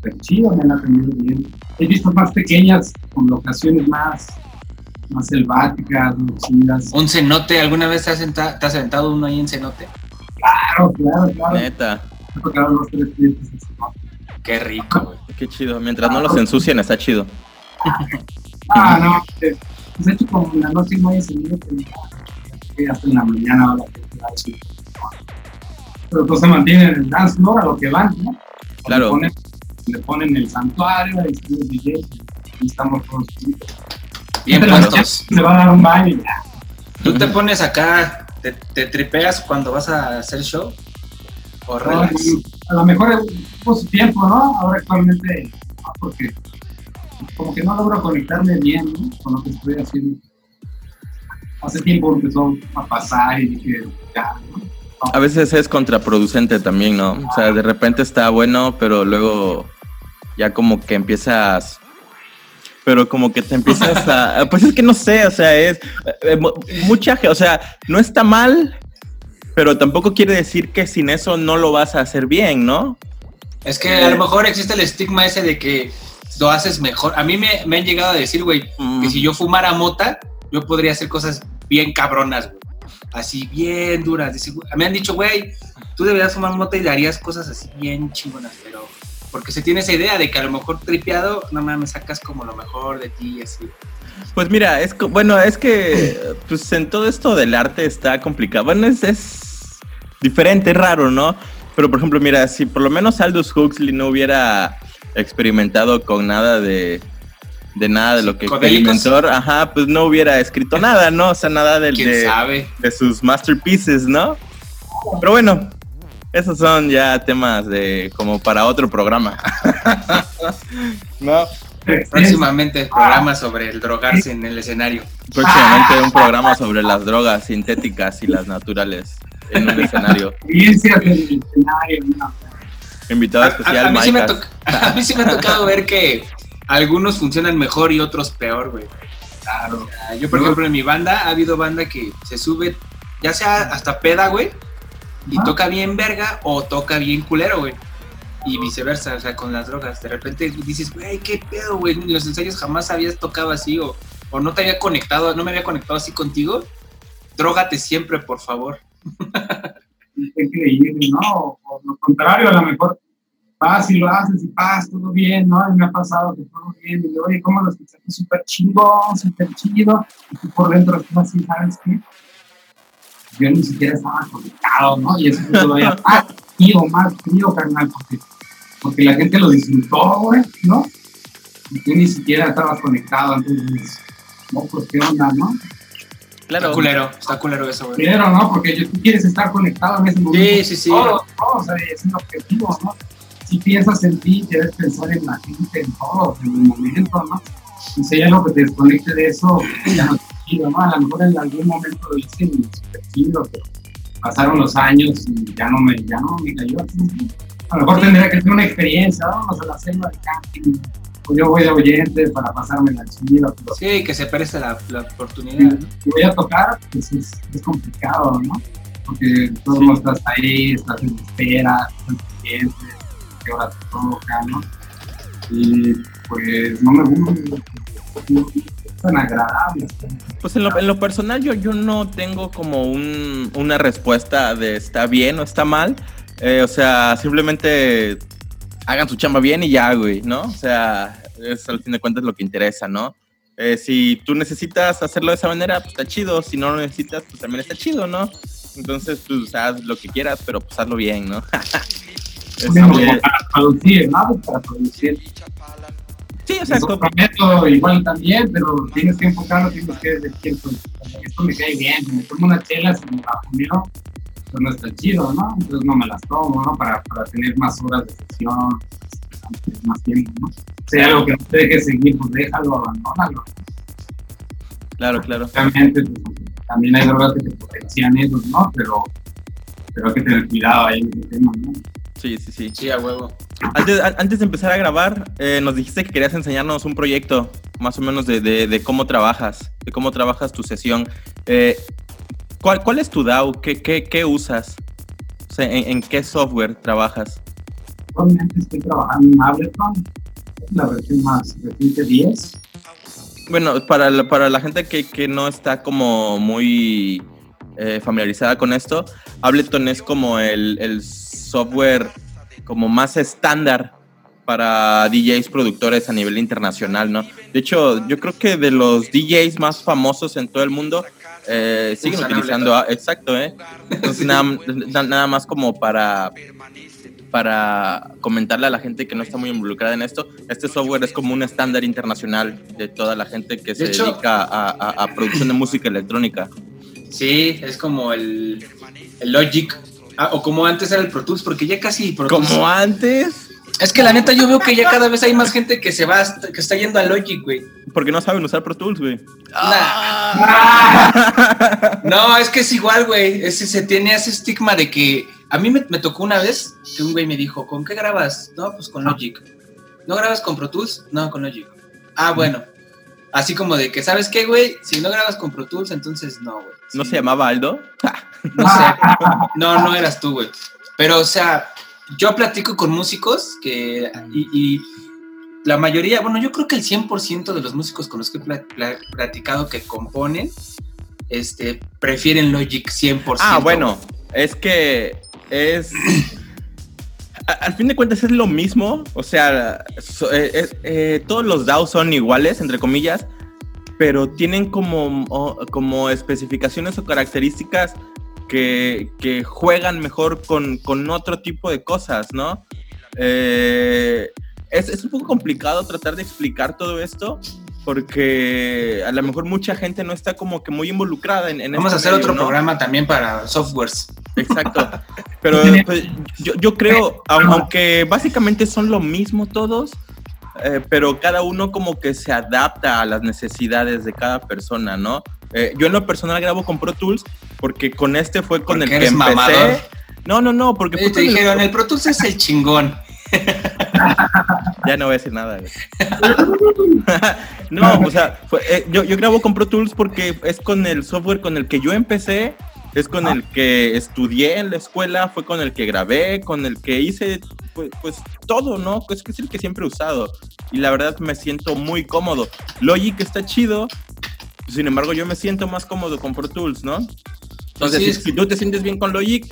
pero chido, me han atendido bien. He visto más pequeñas, con locaciones más, más selváticas, más chidas. Un cenote, ¿alguna vez te has, senta- te has sentado uno ahí en cenote? Claro, claro, claro. Neta. He tocado dos, tres fiestas así, ¿no? Qué rico, güey. Qué chido. Mientras no los ensucien, está chido. Ah, no, pues, pues hecho como en la noche no hay sonido, pues, que hasta en la mañana ahora que. Pero pues se mantienen en el dance floor a lo que van, ¿no? Claro. Le ponen, le ponen el santuario, ahí están los DJs, y estamos todos juntos. Bien puestos. Se va a dar un baño y ya. ¿Tú te pones acá, te, te tripeas cuando vas a hacer show? ¿O relax? A lo mejor por su tiempo, ¿no? Ahora actualmente, no, porque como que no logro conectarme bien ¿no? con lo que estoy haciendo. Hace tiempo empezó a pasar y dije, ya, ¿no? A veces es contraproducente también, ¿no? O sea, de repente está bueno, pero luego ya como que empiezas... Pero como que te empiezas a... Pues es que no sé, o sea, es... eh, mu- mucha o sea, no está mal, pero tampoco quiere decir que sin eso no lo vas a hacer bien, ¿no? Es que a lo mejor existe el estigma ese de que lo haces mejor. A mí me, me han llegado a decir, güey, que si yo fumara mota, yo podría hacer cosas bien cabronas, güey. Así bien duras. Me han dicho, güey, tú deberías fumar mota y darías cosas así bien chingonas, pero porque se tiene esa idea de que a lo mejor tripeado, no mames, sacas como lo mejor de ti y así. Pues mira, es bueno, es que pues en todo esto del arte está complicado. Bueno, es, es diferente, es raro, ¿no? Pero por ejemplo, mira, si por lo menos Aldous Huxley no hubiera experimentado con nada de de nada de lo que experimentó, ajá, pues no hubiera escrito nada, ¿no? O sea, nada del ¿Quién de, sabe? de sus masterpieces, ¿no? Pero bueno, esos son ya temas de como para otro programa. no, Próximamente programa sobre el drogarse en el escenario. próximamente un programa sobre las drogas sintéticas y las naturales en un escenario. el. Invitado A, especial, a- a mí sí me a mí sí me ha tocado ver que algunos funcionan mejor y otros peor, güey. Claro. Yo, por ejemplo, en mi banda ha habido banda que se sube, ya sea hasta peda, güey, y toca bien verga o toca bien culero, güey. Y viceversa, o sea, con las drogas. De repente dices, güey, qué pedo, güey. En los ensayos jamás habías tocado así o, o no te había conectado, no me había conectado así contigo. Drógate siempre, por favor. Increíble, ¿no? O, o lo contrario, a lo mejor vas y lo haces y paz, todo bien, ¿no? Y me ha pasado que todo bien, y yo, oye, ¿cómo lo escuchaste? Súper chingón, súper chido, y tú por dentro estás así, ¿sabes qué? Yo ni siquiera estaba conectado, ¿no? Y eso es todavía más frío, más frío, carnal, porque, porque la gente lo disfrutó, güey, ¿no? Y tú ni siquiera estabas conectado, entonces, no, pues, ¿qué onda, no? Está Claro. culero, está culero eso, güey. Pero, ¿no? Porque tú quieres estar conectado en ese momento. sí, sí. Todo, todo, o sea, es el objetivo, ¿no? Si piensas en ti, debes pensar en la gente, en todo, en el momento, ¿no? Y si hay algo que te desconecte de eso, ya no ¿no? A lo mejor en algún momento lo hice y chido, pero pasaron los años y ya no me, ya no me cayó así. A lo mejor tendría que tener una experiencia, vamos a la selva de camping, o yo voy de oyente para pasarme la chida, pero Sí, que se preste la, la oportunidad. si voy a tocar, pues es, es complicado, ¿no? Porque todo el mundo estás ahí, estás en espera, estás pendiente, qué hora te toca, ¿no? Y pues no me gusta, no tan agradable. Pues en lo, en lo personal yo, yo no tengo como un- una respuesta de está bien o está mal. Eh, o sea, simplemente hagan su chamba bien y ya, güey, ¿no? O sea, es al fin de cuentas lo que interesa, ¿no? Eh, si tú necesitas hacerlo de esa manera, pues está chido. Si no lo necesitas, pues también está chido, ¿no? Entonces, pues haz lo que quieras, pero pues hazlo bien, ¿no? Es Este, para producir, ¿no? Para producir. Sí, o sea, otro método igual también, pero tienes que enfocarlo, tienes que decir, pues, esto me cae bien, me tomo una chela, si me la fumeo, pues no está chido, ¿no? Entonces no me las tomo, ¿no? Para, para tener más horas de sesión, más tiempo, ¿no? Si hay algo que no te deje seguir, pues déjalo, abandónalo. claro, claro. Obviamente, pues, también hay drogas que te potencian eso, ¿no? Pero, pero hay que tener cuidado ahí en ese tema, ¿no? Sí, sí, sí. Sí, a huevo. Antes, a- antes de empezar a grabar, eh, nos dijiste que querías enseñarnos un proyecto. más o menos de, de- de cómo trabajas, de cómo trabajas tu sesión. Eh, ¿cuál, ¿Cuál es tu DAW? ¿Qué, qué, qué usas? O sea, ¿en, en qué software trabajas? Actualmente estoy trabajando en Ableton, la versión más reciente 10. Bueno, para la, para la gente que, que no está como muy eh, familiarizada con esto, Ableton es como el, el software como más estándar para DJs productores a nivel internacional, ¿no? De hecho, yo creo que de los DJs más famosos en todo el mundo eh, siguen Usan utilizando, a- exacto, ¿eh? Entonces nada, na- nada más como para para comentarle a la gente que no está muy involucrada en esto, este software es como un estándar internacional de toda la gente que se hecho- dedica a, a- a producción de música electrónica. Sí, es como el, el Logic. Ah, o como antes era el Pro Tools, porque ya casi Pro Tools- Como antes, Es que la neta yo veo que ya cada vez hay más gente que se va, hasta- que está yendo a Logic, güey. porque no saben usar Pro Tools, güey. Nah. No, es que es igual, güey. Ese, se tiene ese estigma de que a mí me, me tocó una vez que un güey me dijo, ¿con qué grabas? No, pues con Logic. ¿No grabas con Pro Tools? No, con Logic. Ah, bueno. Así como de que, ¿sabes qué, güey? Si no grabas con Pro Tools, entonces no, güey. ¿No se llamaba Aldo? No sé. No, no eras tú, güey. Pero, o sea, yo platico con músicos que. Y, y la mayoría, bueno, yo creo que el 100% de los músicos con los que he pla- pla- platicado que componen, este, prefieren Logic 100%. Ah, bueno, es que es... a- Al fin de cuentas es lo mismo, o sea, so- eh, eh, todos los DAOs son iguales, entre comillas, pero tienen como, como especificaciones o características que, que juegan mejor con, con otro tipo de cosas, ¿no? Eh, es, es un poco complicado tratar de explicar todo esto porque a lo mejor mucha gente no está como que muy involucrada en, en Vamos a este hacer medio, otro ¿no? programa también para softwares. Exacto. Pero pues, yo, yo creo, au- aunque básicamente son lo mismo todos, eh, pero cada uno como que se adapta a las necesidades de cada persona, ¿no? Eh, yo en lo personal grabo con Pro Tools porque con este fue con el que empecé. mamador. No, no, no, porque te dijeron, el Pro Tools es el chingón. Ya no voy a decir nada. güey. no, o sea, fue- eh, yo, yo grabo con Pro Tools porque es con el software con el que yo empecé, es con el que estudié en la escuela, fue con el que grabé, con el que hice, pues, pues, todo, ¿no? Es que es el que siempre he usado. Y la verdad me siento muy cómodo. Logic está chido, sin embargo yo me siento más cómodo con Pro Tools, ¿no? Entonces, Sí, si, tú te sientes bien con Logic,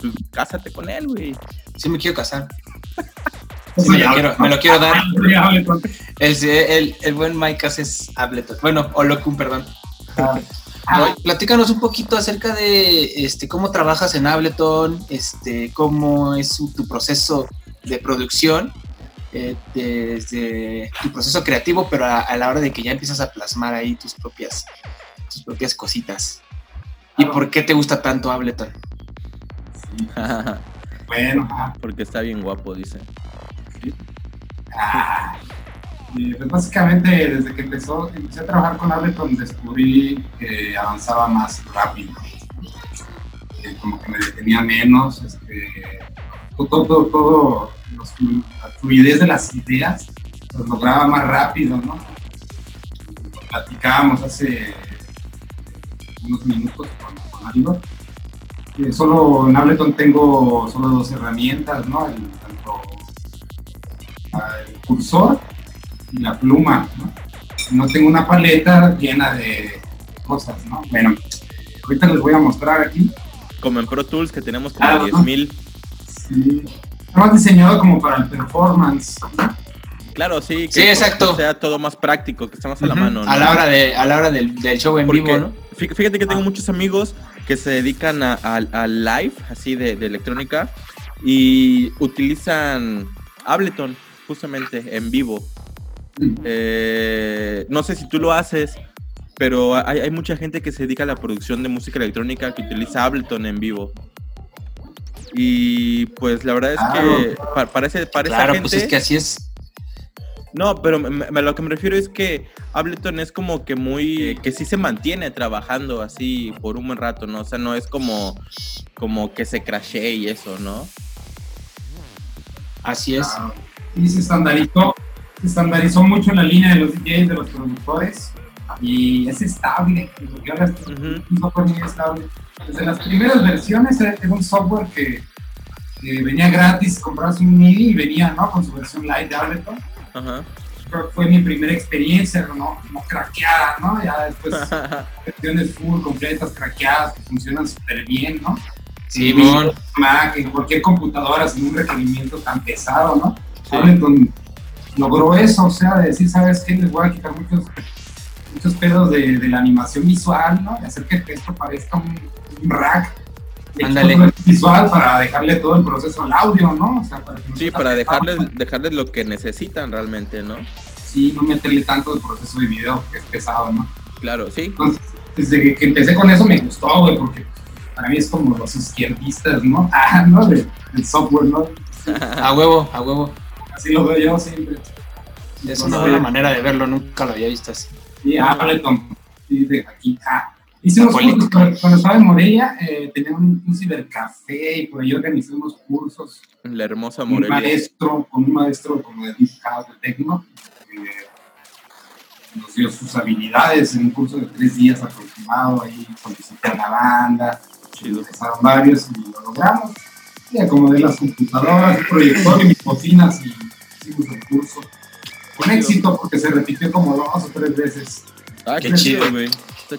pues cásate con él, güey. Sí me quiero casar. Sí, me, lo quiero, me lo quiero dar. El, el, el buen Mike es Ableton. Bueno, o Locum, perdón. Platícanos un poquito acerca de este cómo trabajas en Ableton, este cómo es su- tu proceso de producción, eh, desde tu proceso creativo, pero a, a la hora de que ya empiezas a plasmar ahí tus propias, tus propias cositas. ¿Y por qué te gusta tanto Ableton? Bueno, ah, Porque está bien guapo, dice. ah, eh, pues básicamente desde que empezó, empecé a trabajar con Ableton descubrí que avanzaba más rápido. Eh, como que me detenía menos, este, todo, todo, todo la fluidez de las ideas los lograba más rápido, ¿no? Platicábamos hace unos minutos con, con solo en Ableton tengo solo dos herramientas, ¿no? El, ah, cursor la pluma, ¿no? No tengo una paleta llena de cosas, ¿no? Bueno, ahorita les voy a mostrar aquí. Como en Pro Tools que tenemos como Ah, 10.000. Sí. Está más diseñado como para el performance. ¿no? Claro, sí. Sí, exacto. Que sea todo más práctico, que esté más a la mano. ¿no? A la hora, de, a la hora del, del show en Porque vivo, ¿no? fí- Fíjate que tengo Ah. muchos amigos que se dedican a, a- a live, así de, de electrónica, y utilizan Ableton justamente en vivo. Eh, no sé si tú lo haces, pero hay, hay mucha gente que se dedica a la producción de música electrónica que utiliza Ableton en vivo. Y pues la verdad es que pa- para, ese- para esa Claro, gente... pues es que así es. No, pero me- lo que me refiero es que Ableton es como que muy, que sí se mantiene trabajando así por un buen rato, ¿no? O sea, no es como, como que se crashee y eso, ¿no? Así es. Y se estandarizó, estandarizó mucho en la línea de los DJs, de los productores, y es estable, Ujú. un software muy estable. Desde las primeras versiones era un software que, venía gratis, comprabas un MIDI y venía ¿no? con su versión light de Ableton. Fue mi primera experiencia, no, no craqueada, ¿no? Ya después versiones full, completas, craqueadas, que funcionan súper bien, ¿no? Sí. Mac, en cualquier computadora sin un requerimiento tan pesado, ¿no? Ableton logró eso, o sea, de decir, ¿sabes qué? Les voy a quitar muchos, muchos pedos de, de la animación visual, ¿no? De hacer que esto parezca un, un rack. de Ándale. el visual para dejarle todo el proceso al audio, ¿no? O sea, para que no Sí, para dejarles, pesado. dejarles lo que necesitan realmente, ¿no? Sí, no meterle tanto el proceso de video, que es pesado, ¿no? Claro, sí. Entonces, desde que, que empecé con eso me gustó, güey, porque para mí es como los izquierdistas, ¿no? Ah, ¿no? De- del software, ¿no? A huevo, a huevo. Así lo veo yo siempre. Es una buena manera de verlo, nunca lo había visto así. Y Ableton, sí, de aquí. Ah, hice unos Apolito. cursos cuando, cuando estaba en Morelia, eh, tenía un, un cibercafé y por ahí organizé unos cursos La hermosa con un Morelia. maestro, con un maestro como de House, de Tecno, que nos dio sus habilidades en un curso de tres días aproximado, ahí solicité a la banda, Chido. empezaron varios y lo logramos. Y acomodé las computadoras, el proyector y mis bocinas y hicimos el curso. Con éxito porque se repitió como dos o tres veces. Ah, Qué chido, güey.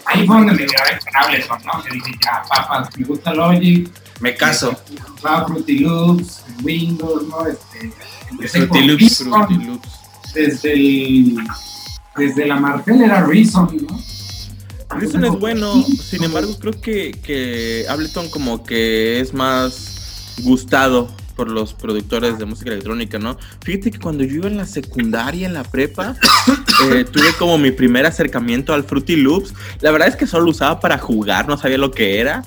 Ahí fue donde me grabé con Ableton, ¿no? Que dije, ya, papas, me gusta Logic, Me caso. usaba Fruity Loops, Windows, ¿no? Este, Fruity Loops, Reason, Fruity Loops. desde el, desde la Martel era Reason, ¿no? Reason es bueno, sin embargo creo que, que Ableton como que es más gustado por los productores de música electrónica, ¿no? Fíjate que cuando yo iba en la secundaria, en la prepa, eh, tuve como mi primer acercamiento al Fruity Loops. La verdad es que solo lo usaba para jugar, no sabía lo que era.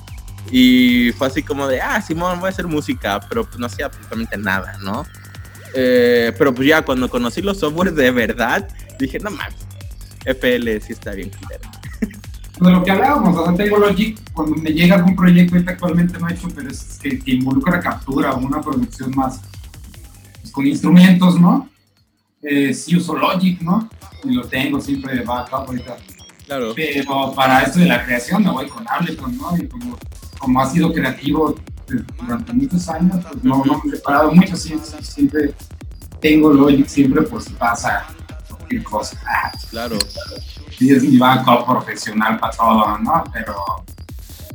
Y fue así como de, ah, Simón, voy a hacer música, pero pues no hacía absolutamente nada, ¿no? Eh, pero pues ya cuando conocí los softwares de verdad, dije, no mames, FL sí está bien culero. De lo que hablábamos, o sea, tengo Logic, cuando me llega algún proyecto, ahorita actualmente no he hecho, pero es que, que involucra captura o una producción más pues, con instrumentos, ¿no? Eh, sí uso Logic, ¿no? Y lo tengo siempre de backup ahorita. Claro. Pero para esto de la creación me voy con Ableton, ¿no? Y como, como ha sido creativo pues, durante muchos años, pues no, no me he separado mucho, sí, siempre tengo Logic siempre por si pasa cualquier cosa. Ah, Claro. sí es mi backup profesional para todo, ¿no? Pero,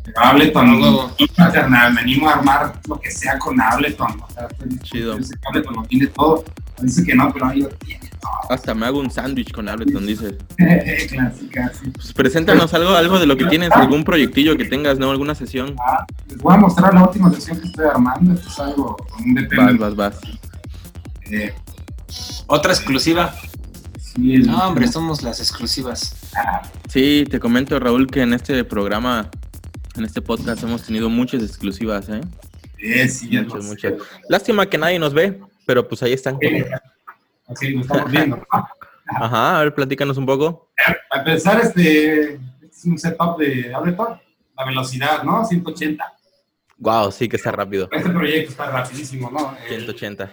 pero Ableton, no, carnal, me animo a armar lo que sea con Ableton. O sea, estoy- Chido. yo sé que Ableton lo tiene todo. Dice que no, pero ahí lo tiene Hasta me hago un sándwich con Ableton, dice. Clásica, sí. Pues preséntanos algo, algo de lo que tienes, algún proyectillo que tengas, ¿no? Alguna sesión. Ah, les voy a mostrar la última sesión que estoy armando. Esto es algo con un DP. Vas, vas, vas. eh, Otra exclusiva. Sí, No, hombre, somos las exclusivas. Ah, Sí, te comento, Raúl, que en este programa, en este podcast, hemos tenido muchas exclusivas, ¿eh? sí, ya Muchas, muchas. Lástima que nadie nos ve, pero pues ahí están. Así lo estamos viendo. Ajá, a ver, platícanos un poco. Para empezar, este, este es un setup de Ableton. La velocidad, ¿no? 180. Wow, sí que está rápido. Este proyecto está rapidísimo, ¿no? El, 180.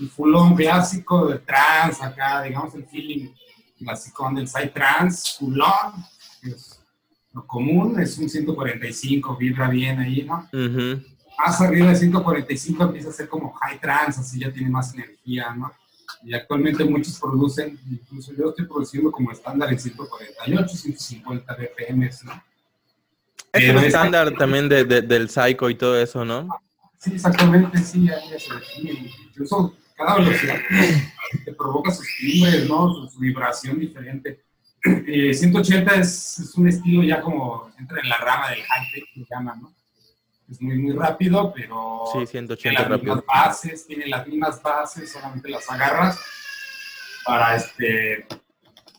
El fulón clásico de trance, acá, digamos, el feeling clásico del side trance, fulón, que es lo común, es un 145, vibra bien ahí, ¿no? Ujú. Más arriba de 145 empieza a ser como high trance, así ya tiene más energía, ¿no? Y actualmente muchos producen, incluso yo estoy produciendo como estándar en 148, 150 BPM, ¿no? Es el estándar también de, de- del Psycho y todo eso, ¿no? Sí, exactamente, sí, ahí ya se define. Incluso cada velocidad te provoca sus timbres, ¿no? Su, su vibración diferente. Eh, 180 es, es un estilo ya como entra en la rama del que llaman, ¿no? Es muy, muy rápido, pero Sí, tiene 180 las rápido. mismas bases, tiene las mismas bases, solamente las agarras para este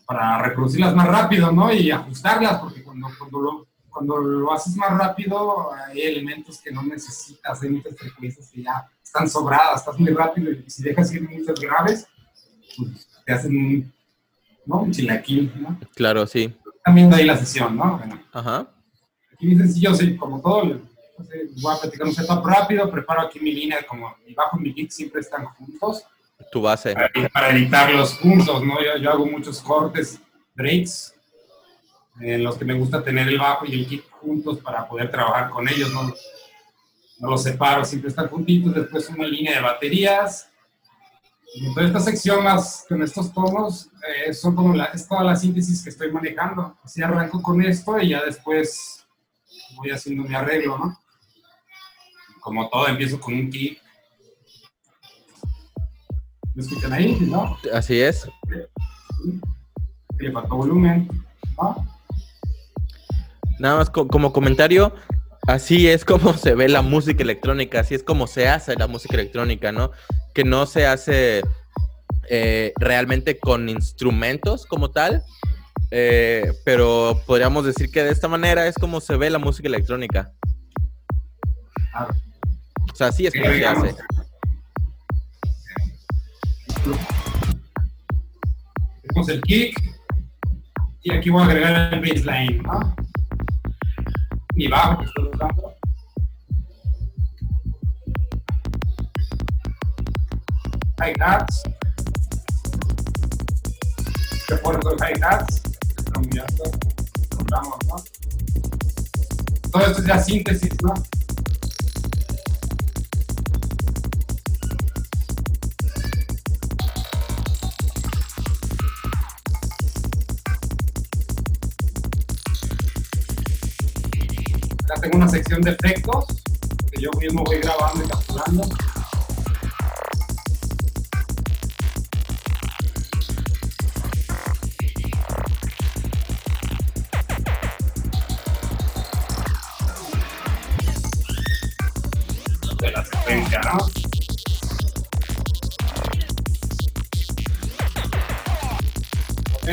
para reproducirlas más rápido, ¿no? Y ajustarlas, porque cuando, cuando, lo, cuando lo haces más rápido, hay elementos que no necesitas, hay muchas frecuencias que ya están sobradas, estás muy rápido y si dejas ir muchas graves, pues te hacen un, ¿no? un chilaquil, ¿no? Claro, sí. También de ahí la sesión, ¿no? Bueno, Ajá. aquí bien sencillo, sí, como todo, voy a platicar un setup rápido, preparo aquí mi línea, como mi bajo y mi kick siempre están juntos, tu base. para, para editarlos juntos, ¿no? Yo, yo hago muchos cortes, breaks, en los que me gusta tener el bajo y el kick juntos para poder trabajar con ellos, ¿no? No los separo, siempre están juntitos, después una línea de baterías. Y toda esta sección, más con estos tomos, eh, son como la, es toda la síntesis que estoy manejando. Así arranco con esto y ya después voy haciendo mi arreglo, ¿no? Como todo, empiezo con un kick. ¿Me escuchan ahí? ¿No? Así es. Le faltó volumen. ¿no? Nada más co- como comentario, así es como se ve la música electrónica, así es como se hace la música electrónica, ¿no? Que no se hace eh, realmente con instrumentos como tal, eh, pero podríamos decir que de esta manera es como se ve la música electrónica. O sea, así es como se hace. Tenemos el kick y aquí voy a agregar el baseline, ¿no? Mi bajo que estoy usando. Hi-hats. Refuerzo. Estamos ya, Vamos, ¿no? Todo esto es ya síntesis, ¿no? Tengo una sección de efectos que yo mismo voy grabando y capturando. De la secuencia, ¿no?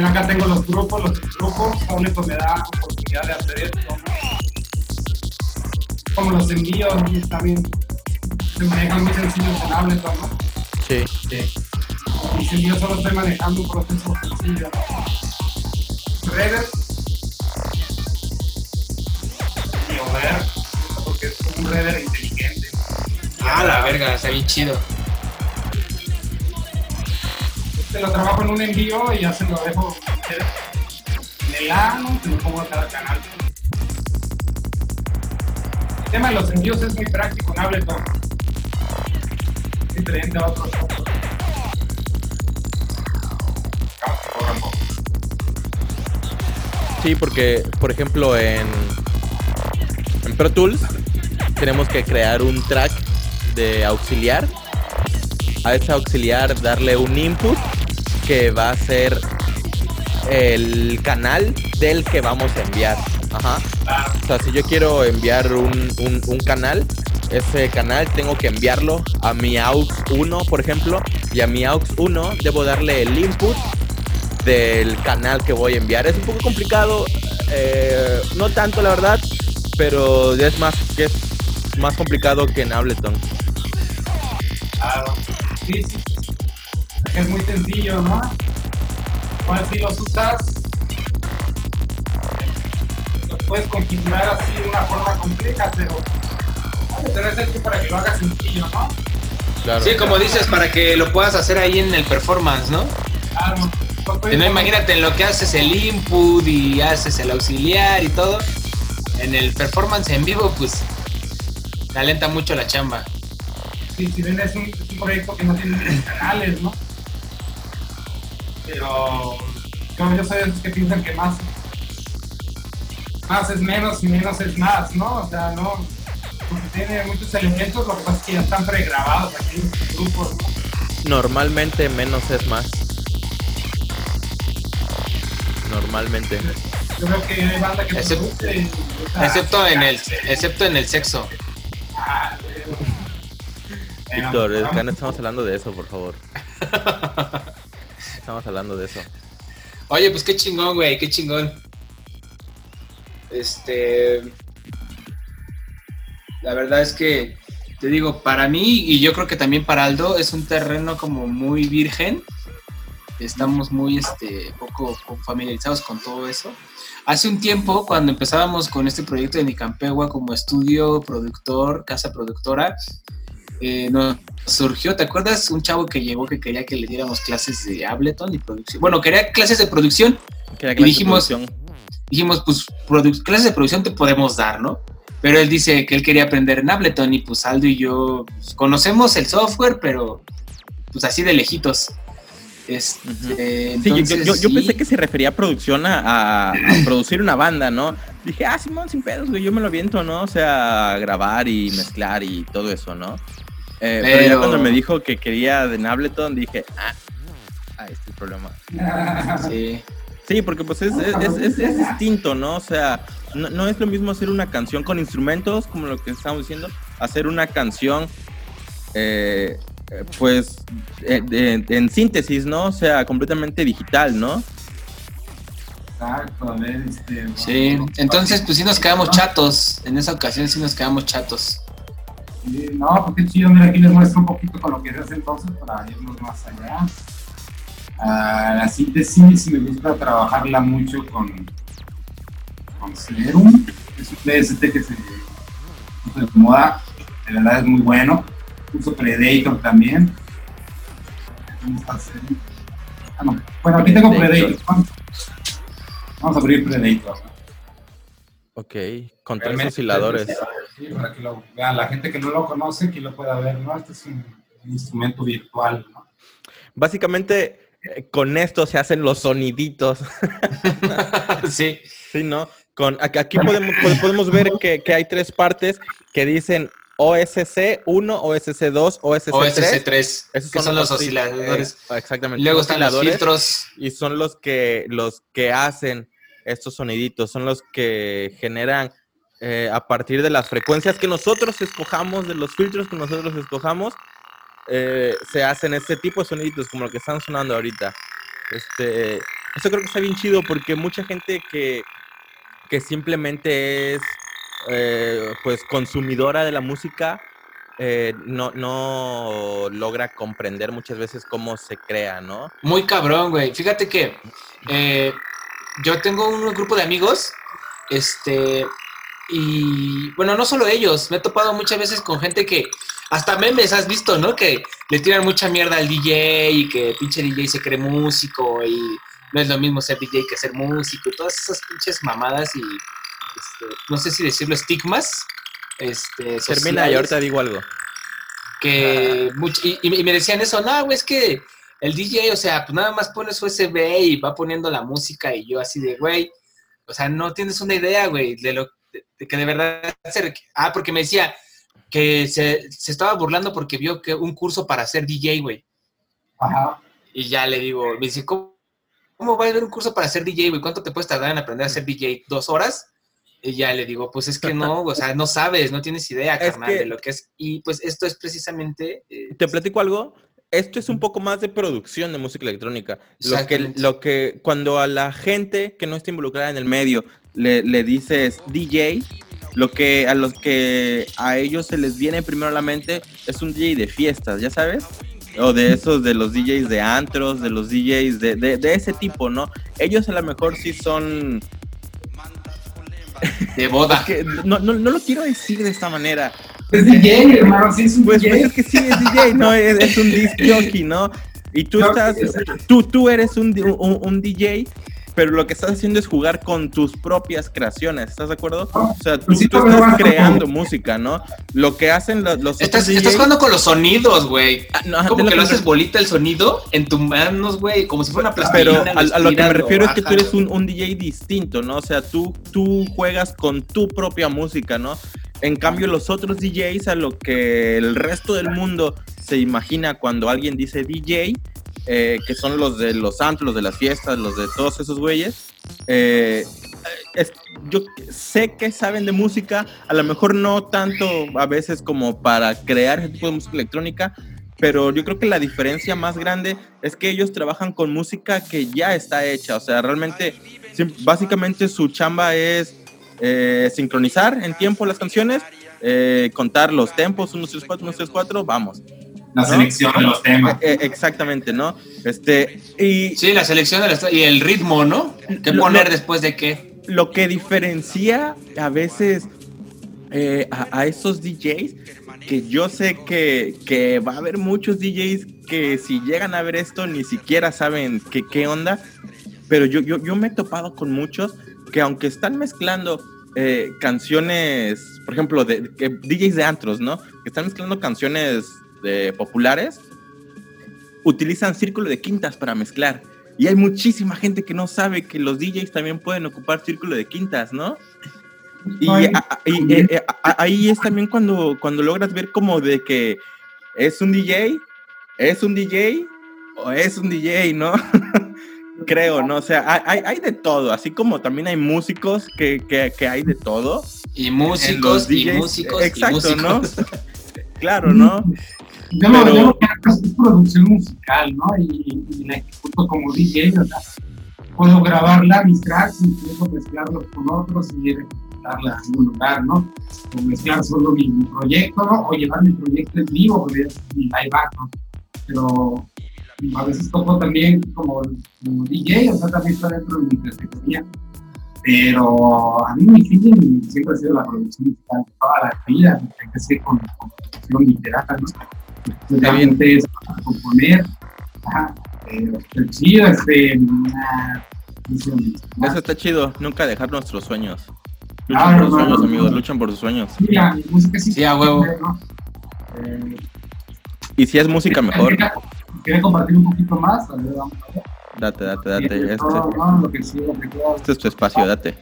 Acá tengo los grupos, los grupos, son esto me da oportunidad de hacer esto. Como los envíos y también se manejan muy sencillos en Ableton, ¿no? Sí. Mis envíos solo estoy manejando un proceso sencillo. Reverb y over, porque es un reverb inteligente. Ah, la verga, está bien chido. Te lo trabajo en un envío y ya se lo dejo en el A, ¿no? Se lo pongo a cada canal. El tema de los envíos es muy práctico en Ableton. Diferente a otros. Sí, porque, por ejemplo, en, en Pro Tools tenemos que crear un track de auxiliar. A ese auxiliar darle un input que va a ser el canal del que vamos a enviar. Ajá. Sea, si yo quiero enviar un, un- canal, ese canal tengo que enviarlo a mi AUX 1, por ejemplo, y a mi AUX 1 debo darle el input del canal que voy a enviar. Es un poco complicado, eh, no tanto la verdad, pero es más, que es más complicado que en Ableton. claro. Es muy sencillo, ¿no? Pues si los usas, puedes configurar así de una forma compleja, pero hecho para que lo hagas sencillo, ¿no? Claro. Sí, como dices, para que lo puedas hacer ahí en el performance, ¿no? Claro. Pues, Que no, imagínate en lo que haces el input y haces el auxiliar y todo. En el performance en vivo, pues, te alenta mucho la chamba. Si, si ven, es un, es un proyecto que no tiene canales, ¿no? Pero yo, yo soy de esos que piensan que más, más es menos y menos es más, ¿no? O sea, no. Porque tiene muchos elementos, lo que pasa es que ya están pregrabados aquí en grupos, ¿no? Normalmente menos es más. Normalmente. Yo creo que hay banda que Excepto- produce o sea, Excepto en el, excepto en el sexo. Ah, Víctor, es que no estamos hablando de eso, por favor. Estamos hablando de eso. Oye, pues qué chingón, güey, qué chingón. Este. La verdad es que, te digo, para mí y yo creo que también para Aldo es un terreno como muy virgen. Estamos muy, este, poco, poco familiarizados con todo eso. Hace un tiempo, cuando empezábamos con este proyecto de Nicampegua como estudio, productor, casa productora, eh, nos surgió, ¿te acuerdas? Un chavo que llegó que quería que le diéramos clases de Ableton y producción. Bueno, quería clases de producción. Y dijimos, dijimos, pues clases de producción te podemos dar, ¿no? Pero él dice que él quería aprender en Ableton y pues Aldo y yo pues, conocemos el software, pero pues así de lejitos. Este, Sí, yo- yo, entonces, yo- yo sí. pensé que se refería a producción a, producir una banda, ¿no? Dije, ah, Simón, sin pedos, güey, yo me lo aviento, ¿no? O sea, grabar y mezclar y todo eso, ¿no? Eh, pero... ya cuando me dijo que quería de Ableton, dije, ah, ah, este es el problema. Sí. Sí, porque pues es, es, es- es- es distinto, ¿no? O sea, no, no es lo mismo hacer una canción con instrumentos, como lo que estamos diciendo, hacer una canción, eh, pues, eh, en síntesis, ¿no? O sea, completamente digital, ¿no? Exacto, a ver, este. Sí, entonces pues sí nos quedamos chatos, en esa ocasión sí nos quedamos chatos. Sí, No, porque chido, mira, aquí les muestro un poquito con lo que se hace entonces para irnos más allá. Ah, la síntesis me gusta trabajarla mucho con, con Serum, es un DST que se de moda, de verdad es muy bueno. Uso Predator también. ¿Dónde está Serum? Ah, no. Bueno, aquí tengo Predator. Vamos a abrir Predator. Ok, con tres Realmente, osciladores. Sí, para que lo vean, la gente que no lo conoce, que lo pueda ver, ¿no? Este es un, un instrumento virtual, ¿no? Básicamente, con esto se hacen los soniditos, sí, ¿sí, no? Con, aquí podemos, pod- podemos ver que, que hay tres partes que dicen OSC 1, OSC 2, OSC 3. OSC3, Esos son los oscil- osciladores. eh, exactamente. Luego están los filtros. Y son los que, los que hacen estos soniditos, son los que generan eh, a partir de las frecuencias que nosotros escojamos, de los filtros que nosotros escojamos, eh, se hacen este tipo de soniditos como lo que están sonando ahorita. Este, eso creo que está bien chido porque mucha gente que, que simplemente es eh, pues consumidora de la música eh, no, no logra comprender muchas veces cómo se crea, ¿no? Muy cabrón, güey. Fíjate que eh, yo tengo un grupo de amigos, este, y bueno, no solo ellos, me he topado muchas veces con gente que hasta memes has visto, ¿no? Que le tiran mucha mierda al DJ y que pinche DJ se cree músico y no es lo mismo ser DJ que ser músico y todas esas pinches mamadas y este, no sé si decirlo estigmas. Este, Termina y ahorita digo algo. que much- y, y me decían eso, no, güey, es que el DJ, o sea, pues nada más pones USB y va poniendo la música y yo así de, güey, o sea, no tienes una idea, güey, de lo de, de que de verdad se Ah, porque me decía que se, se estaba burlando porque vio que un curso para ser DJ, güey. Ajá. Y ya le digo, me dice, ¿cómo, cómo va a haber un curso para ser DJ, güey? ¿Cuánto te puedes tardar en aprender a ser DJ? ¿Dos horas? Y ya le digo, pues es que no, o sea, no sabes, no tienes idea, Es carnal, que- de lo que es. Y pues esto es precisamente... eh, Te platico algo. Esto es un poco más de producción de música electrónica. Lo que, lo que cuando a la gente que no está involucrada en el medio le, le dices DJ, lo que a los que a ellos se les viene primero a la mente es un DJ de fiestas, ¿ya sabes? O de esos de los DJs de antros, de los DJs de, de, de ese tipo, ¿no? Ellos a lo mejor sí son de boda. que no, no, no lo quiero decir de esta manera. Es DJ, hermano, sí es un Pues, pues DJ. es que sí es DJ, ¿no? Es, es un disc jockey, ¿no? Y tú estás, tú, tú eres un, un DJ, pero lo que estás haciendo es jugar con tus propias creaciones, ¿estás de acuerdo? O sea, tú, Pues sí, tú pero estás creando música, ¿no? Lo que hacen los, los Estás, otros estás jugando con los sonidos, güey. Ah, no, Como que lo haces bolita el sonido en tus manos, güey, como si fuera una Pero plastilina. a, a lo que me refiero es que tú eres un, un DJ distinto, ¿no? O sea, tú, tú juegas con tu propia música, ¿no? En cambio, los otros DJs, a lo que el resto del mundo se imagina cuando alguien dice DJ, eh, que son los de los antros, los de las fiestas, los de todos esos güeyes, eh, es- yo sé que saben de música, a lo mejor no tanto a veces como para crear ese tipo de música electrónica, pero yo creo que la diferencia más grande es que ellos trabajan con música que ya está hecha, o sea, realmente, básicamente su chamba es eh, sincronizar en tiempo las canciones, eh, contar los tempos, 1, 3, 4, 1, 3, 4, vamos. La ¿no? selección de los temas. Eh, exactamente, ¿no? Este, y Sí, la selección de la- y el ritmo, ¿no? ¿Qué Lo- poner después de qué? lo que diferencia a veces eh, a, esos DJs que yo sé que, que, va a haber muchos DJs que si llegan a ver esto ni siquiera saben que, qué onda, pero yo, yo, yo me he topado con muchos que aunque están mezclando eh, canciones, por ejemplo, de, DJs de antros, ¿no? Que están mezclando canciones de, populares, utilizan círculo de quintas para mezclar. Y hay muchísima gente que no sabe que los DJs también pueden ocupar círculo de quintas, ¿no? Y, eh, eh, ahí es también cuando, cuando logras ver como de que es un DJ, es un DJ o es un DJ, ¿no? Creo, ¿no? O sea, hay, hay, de todo, así como también hay músicos que, que, que hay de todo. Y músicos, y músicos, Exacto, ¿no? claro, ¿no? Yo lo veo que es producción musical, ¿no? Y, y la ejecuto como DJ, o sea, puedo grabarla, mis tracks, y puedo mezclarlos con otros y darla en un lugar, ¿no? O mezclar solo mi, proyecto, ¿no? O llevar mi proyecto en vivo, porque es mi live back, ¿no? Pero a veces toco también como, DJ, o sea, también está dentro de mi perspectiva. Pero a mí mi feeling siempre ha sido la producción musical toda la vida, hay que ser con, producción literal, ¿no? Realmente es para componer, ajá, pero chido, este, Eso está chido, nunca dejar nuestros sueños. Luchan por sus sueños, amigos, luchan por sus sueños. Sí, a música sí, sí a huevo. Eh, y si es música mejor. ¿Quieren compartir un poquito más? A ver, vamos a ver. Date, date, date. Este, este es tu espacio, date.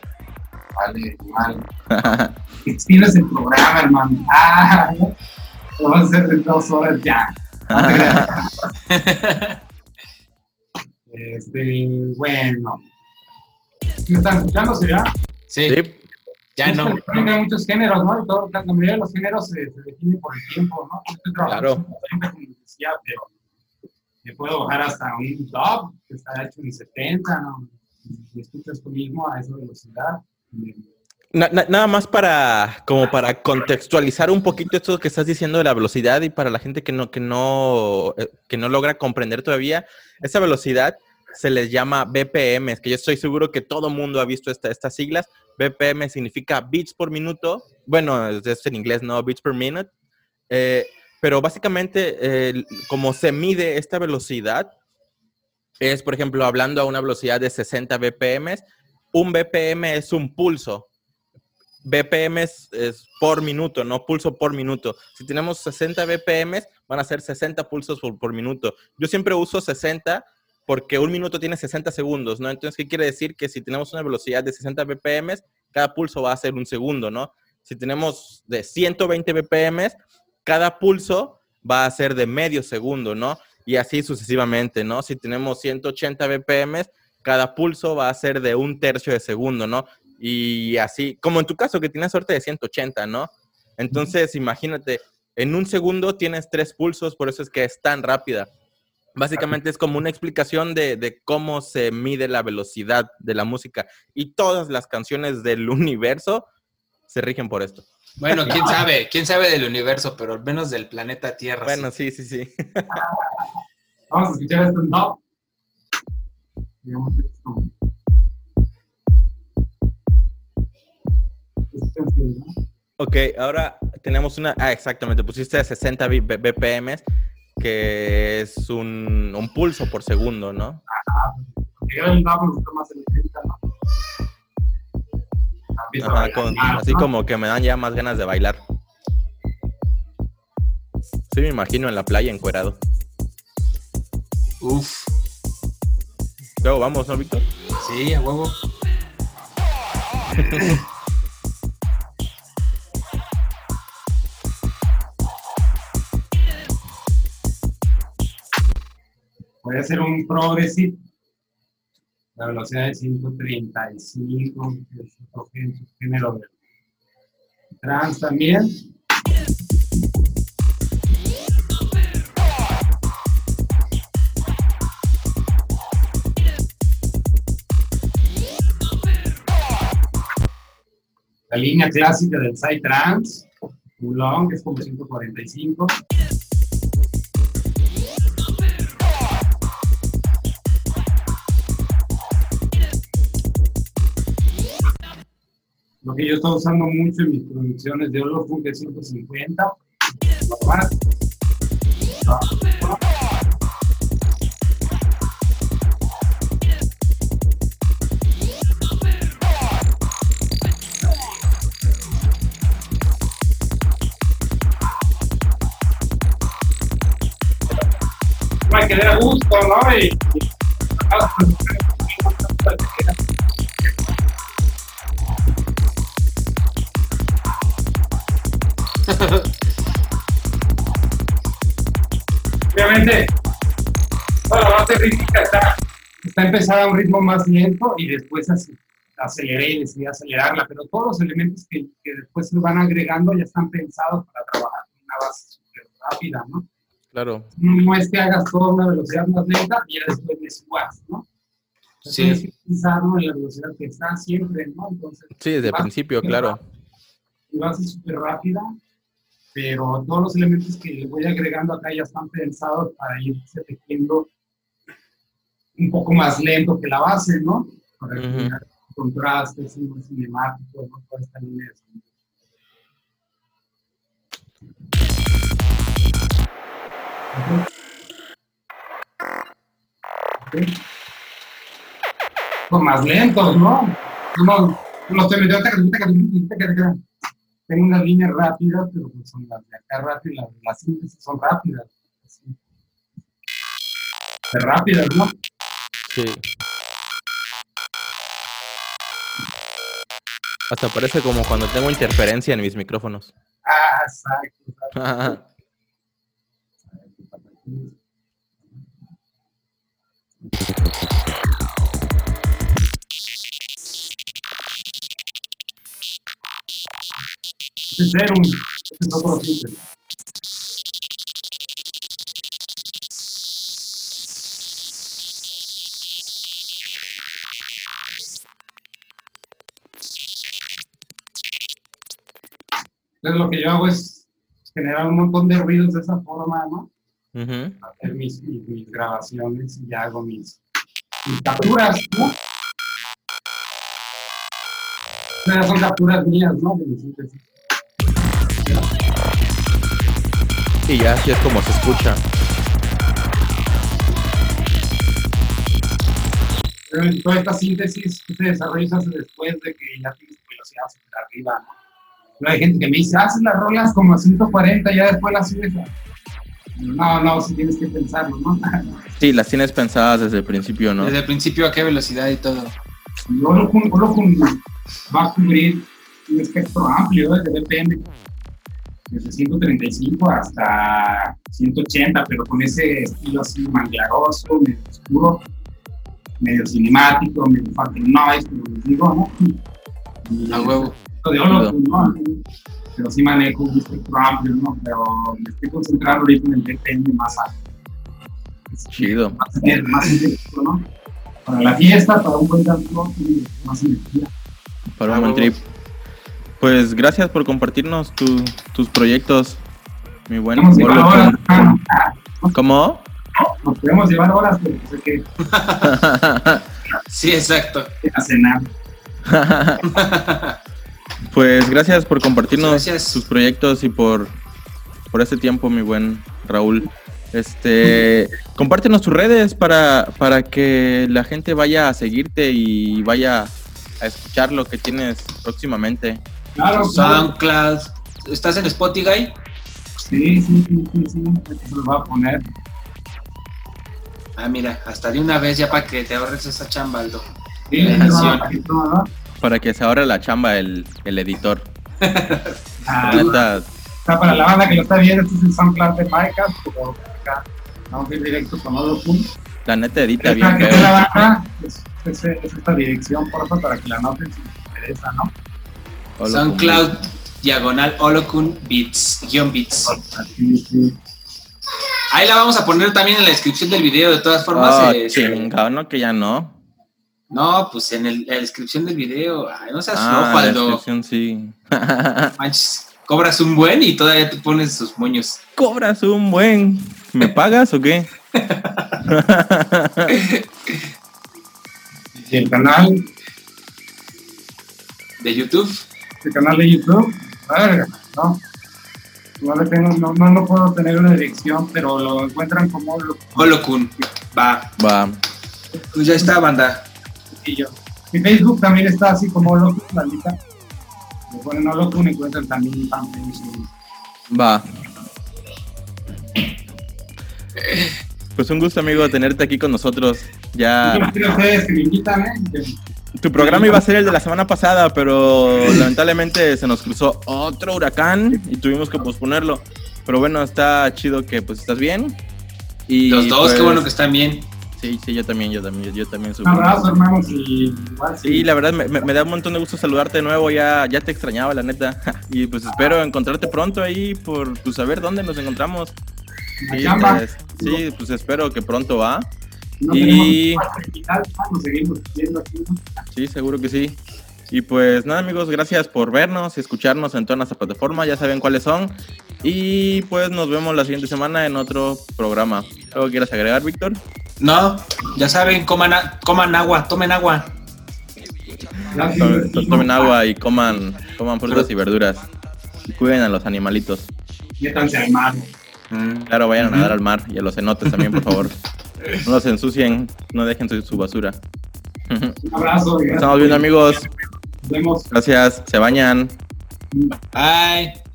Vale, vale. Extiendes el programa, hermano. Ah, lo vas a hacer de dos horas ya. este, bueno. ¿Me están escuchando, ya? Sí. sí. Ya no. Hay muchos géneros, ¿no? Todo, la mayoría de los géneros se, se definen por el tiempo, ¿no? Estoy claro. Siempre, como decía, pero me puedo bajar hasta un top que está hecho en 70, ¿no? Y escuchas tú mismo a esa velocidad. Nada más para como para contextualizar un poquito esto que estás diciendo de la velocidad y para la gente que no que no eh, que no logra comprender todavía esa velocidad se les llama BPM, que yo estoy seguro que todo mundo ha visto estas siglas. BPM significa beats por minuto. Bueno, es en inglés, no beats per minute. Eh, pero básicamente, como se mide esta velocidad, es, por ejemplo, hablando a una velocidad de 60 BPM, un BPM es un pulso. BPM es, por minuto, no pulso por minuto. Si tenemos 60 BPM, van a ser 60 pulsos por, por minuto. Yo siempre uso 60 porque un minuto tiene 60 segundos, ¿no? Entonces, ¿qué quiere decir? Que si tenemos una velocidad de 60 BPM, cada pulso va a ser un segundo, ¿no? Si tenemos de 120 BPM, cada pulso va a ser de medio segundo, ¿no? Y así sucesivamente, ¿no? Si tenemos 180 BPM, cada pulso va a ser de un tercio de segundo, ¿no? Y así, como en tu caso que tienes suerte de 180, ¿no? Entonces, imagínate, en un segundo tienes tres pulsos, por eso es que es tan rápida. Básicamente es como una explicación de, cómo se mide la velocidad de la música. Y todas las canciones del universo se rigen por esto. Bueno, quién sabe, quién sabe del universo, pero al menos del planeta Tierra. Bueno, sí, sí, sí. Vamos a escuchar esto, no. Ok, ahora tenemos una. Ah, exactamente, pusiste 60 BPM que es un, un pulso por segundo, ¿no? Ajá, con, así como que me dan ya más ganas de bailar. Sí, me imagino en la playa encuerado. Uf. Luego vamos, ¿no, Víctor? Sí, a huevo. Puede ser un progressive, la velocidad de 135, que es otro género trans también. La línea clásica del Psytrance, long, que es como 145. Que yo estoy usando mucho en mis producciones de Olofunk es 150. normal. Hay que dar gusto, ¿no? Y, Obviamente, bueno, la base rítmica está, está empezada a un ritmo más lento y después así, aceleré y decidí acelerarla, pero todos los elementos que, que después se van agregando ya están pensados para trabajar con una base súper rápida, ¿no? Claro. No es que hagas todo a una velocidad más lenta y ya después le subas, ¿no? Sí. Tienes que pensarlo en la velocidad que está siempre, ¿no? Entonces, Sí, desde el principio, claro. mi base súper rápida, pero todos los elementos que le voy agregando acá ya están pensados para irse tejiendo un poco más lento que la base, ¿no? Para Ujú. haya contrastes, y más cinemático, ¿no? Toda esta línea de sonido. Ok. Ok. Son más lentos, ¿no? No, no estoy metiendo, Tengo unas líneas rápidas, pero pues son las de acá rápidas, las, las síntesis son rápidas. así. Rápidas, ¿no? Sí. Hasta parece como cuando tengo interferencia en mis micrófonos. Ah, exacto. exacto. Otro filtro. Entonces lo que yo hago es generar un montón de ruidos de esa forma, ¿no? Hacer mis, mis, mis grabaciones y ya hago mis, mis capturas, ¿no? Son capturas mías, ¿no? De mi síntesis. Y ya así es como se escucha. Pero toda esta síntesis, desarrollo se hace después de que ya tienes tu velocidad super arriba, ¿no? Pero hay gente que me dice, haces las rolas como a 140 y ya después las subes a... No, no, si tienes que pensarlo, ¿no? Sí, las tienes pensadas desde el principio, ¿no? Desde el principio a qué velocidad y todo. Y Olocun, Olocun va a cubrir un espectro amplio, ¿eh? que depende. Desde 135 hasta 180, pero con ese estilo así manglaroso, medio oscuro, medio cinemático, medio fucking noise, como les digo, ¿no? Y A huevo. de Olocun, ¿no? Pero sí manejo un espectro amplio, ¿no? Pero me estoy concentrando ahorita en el BPM más alto. Chido. Más, más intenso, ¿no? Para la fiesta, para un buen canto, y más energía. Para un buen trip. Pues gracias por compartirnos tu- tus proyectos, mi buen horas. ¿Cómo? Nos podemos llevar horas, pero pues Sí, exacto. a cenar. pues gracias por compartirnos Gracias. tus proyectos y por, por este tiempo, mi buen Raúl. Este, compártenos tus redes para, para que la gente vaya a seguirte y vaya a escuchar lo que tienes próximamente. Claro, claro. SoundCloud. ¿Estás en Spotify? Sí, sí, sí, sí, sí. Se los voy a poner. Ah, mira, hasta de una vez ya para que te ahorres esa chamba, Aldo. Sí, no. Para que se ahorre la chamba el, el editor. Ah, La neta, está para la banda que lo está viendo, este es el SoundCloud de Minecraft, pero acá vamos a ir directo con Olocun. la neta edita Esta bien que está la banda, es, es, es esta dirección, por favor, para que la anoten si les interesa, ¿no? Olocun. SoundCloud, diagonal, Holocun, Beats, guion Beats. Sí. Ahí la vamos a poner también en la descripción del video, de todas formas. Ah, eh, chinga, no que ya no. no, pues en el- la descripción del video. Ay, no seas Ah, flojo, la descripción sí. Manches, cobras un buen y todavía te pones sus moños. Cobras un buen. ¿Me pagas o qué? Y el canal, De YouTube, el canal de YouTube. Verga, no. No, le tengo, no, no, no puedo tener una dirección, pero lo encuentran como lo Holokun. Va. Va. Pues ya está, banda. sencillo. Mi Facebook también está así como Holokun, la lista. Le ponen Holokun y encuentran también. Va. Pues un gusto, amigo, tenerte aquí con nosotros. Ya. Yo quiero ustedes que me invitan, ¿eh? Tu programa iba a ser el de la semana pasada, pero lamentablemente se nos cruzó otro huracán y tuvimos que posponerlo. Pero bueno, está chido que pues estás bien. Y Los dos, pues, qué bueno que están bien. Sí, sí, yo también, yo también, yo también Un abrazo, hermanos, y igual Sí, la verdad me, da un montón de gusto saludarte de nuevo, ya, ya te extrañaba la neta. Y pues espero encontrarte pronto ahí por pues, saber dónde nos encontramos. Sí, pues, sí, pues espero que pronto va. No y- nos seguimos viendo aquí. ¿no? Sí, seguro que sí. Y pues nada amigos, gracias por vernos y escucharnos en todas nuestras plataformas, ya saben cuáles son. Y pues nos vemos la siguiente semana en otro programa. ¿Algo quieras agregar, Víctor? No, ya saben, coman, coman agua, tomen agua. Gracias, Tomen, tomen agua y coman, coman frutas y verduras. Y cuiden a los animalitos. Métanse al mar. Mm. Claro, vayan a nadar al mar y a los cenotes también, por favor. No los ensucien, no dejen su, su basura. Un abrazo. gracias. Estamos viendo amigos. Nos vemos. Gracias, se bañan. Bye.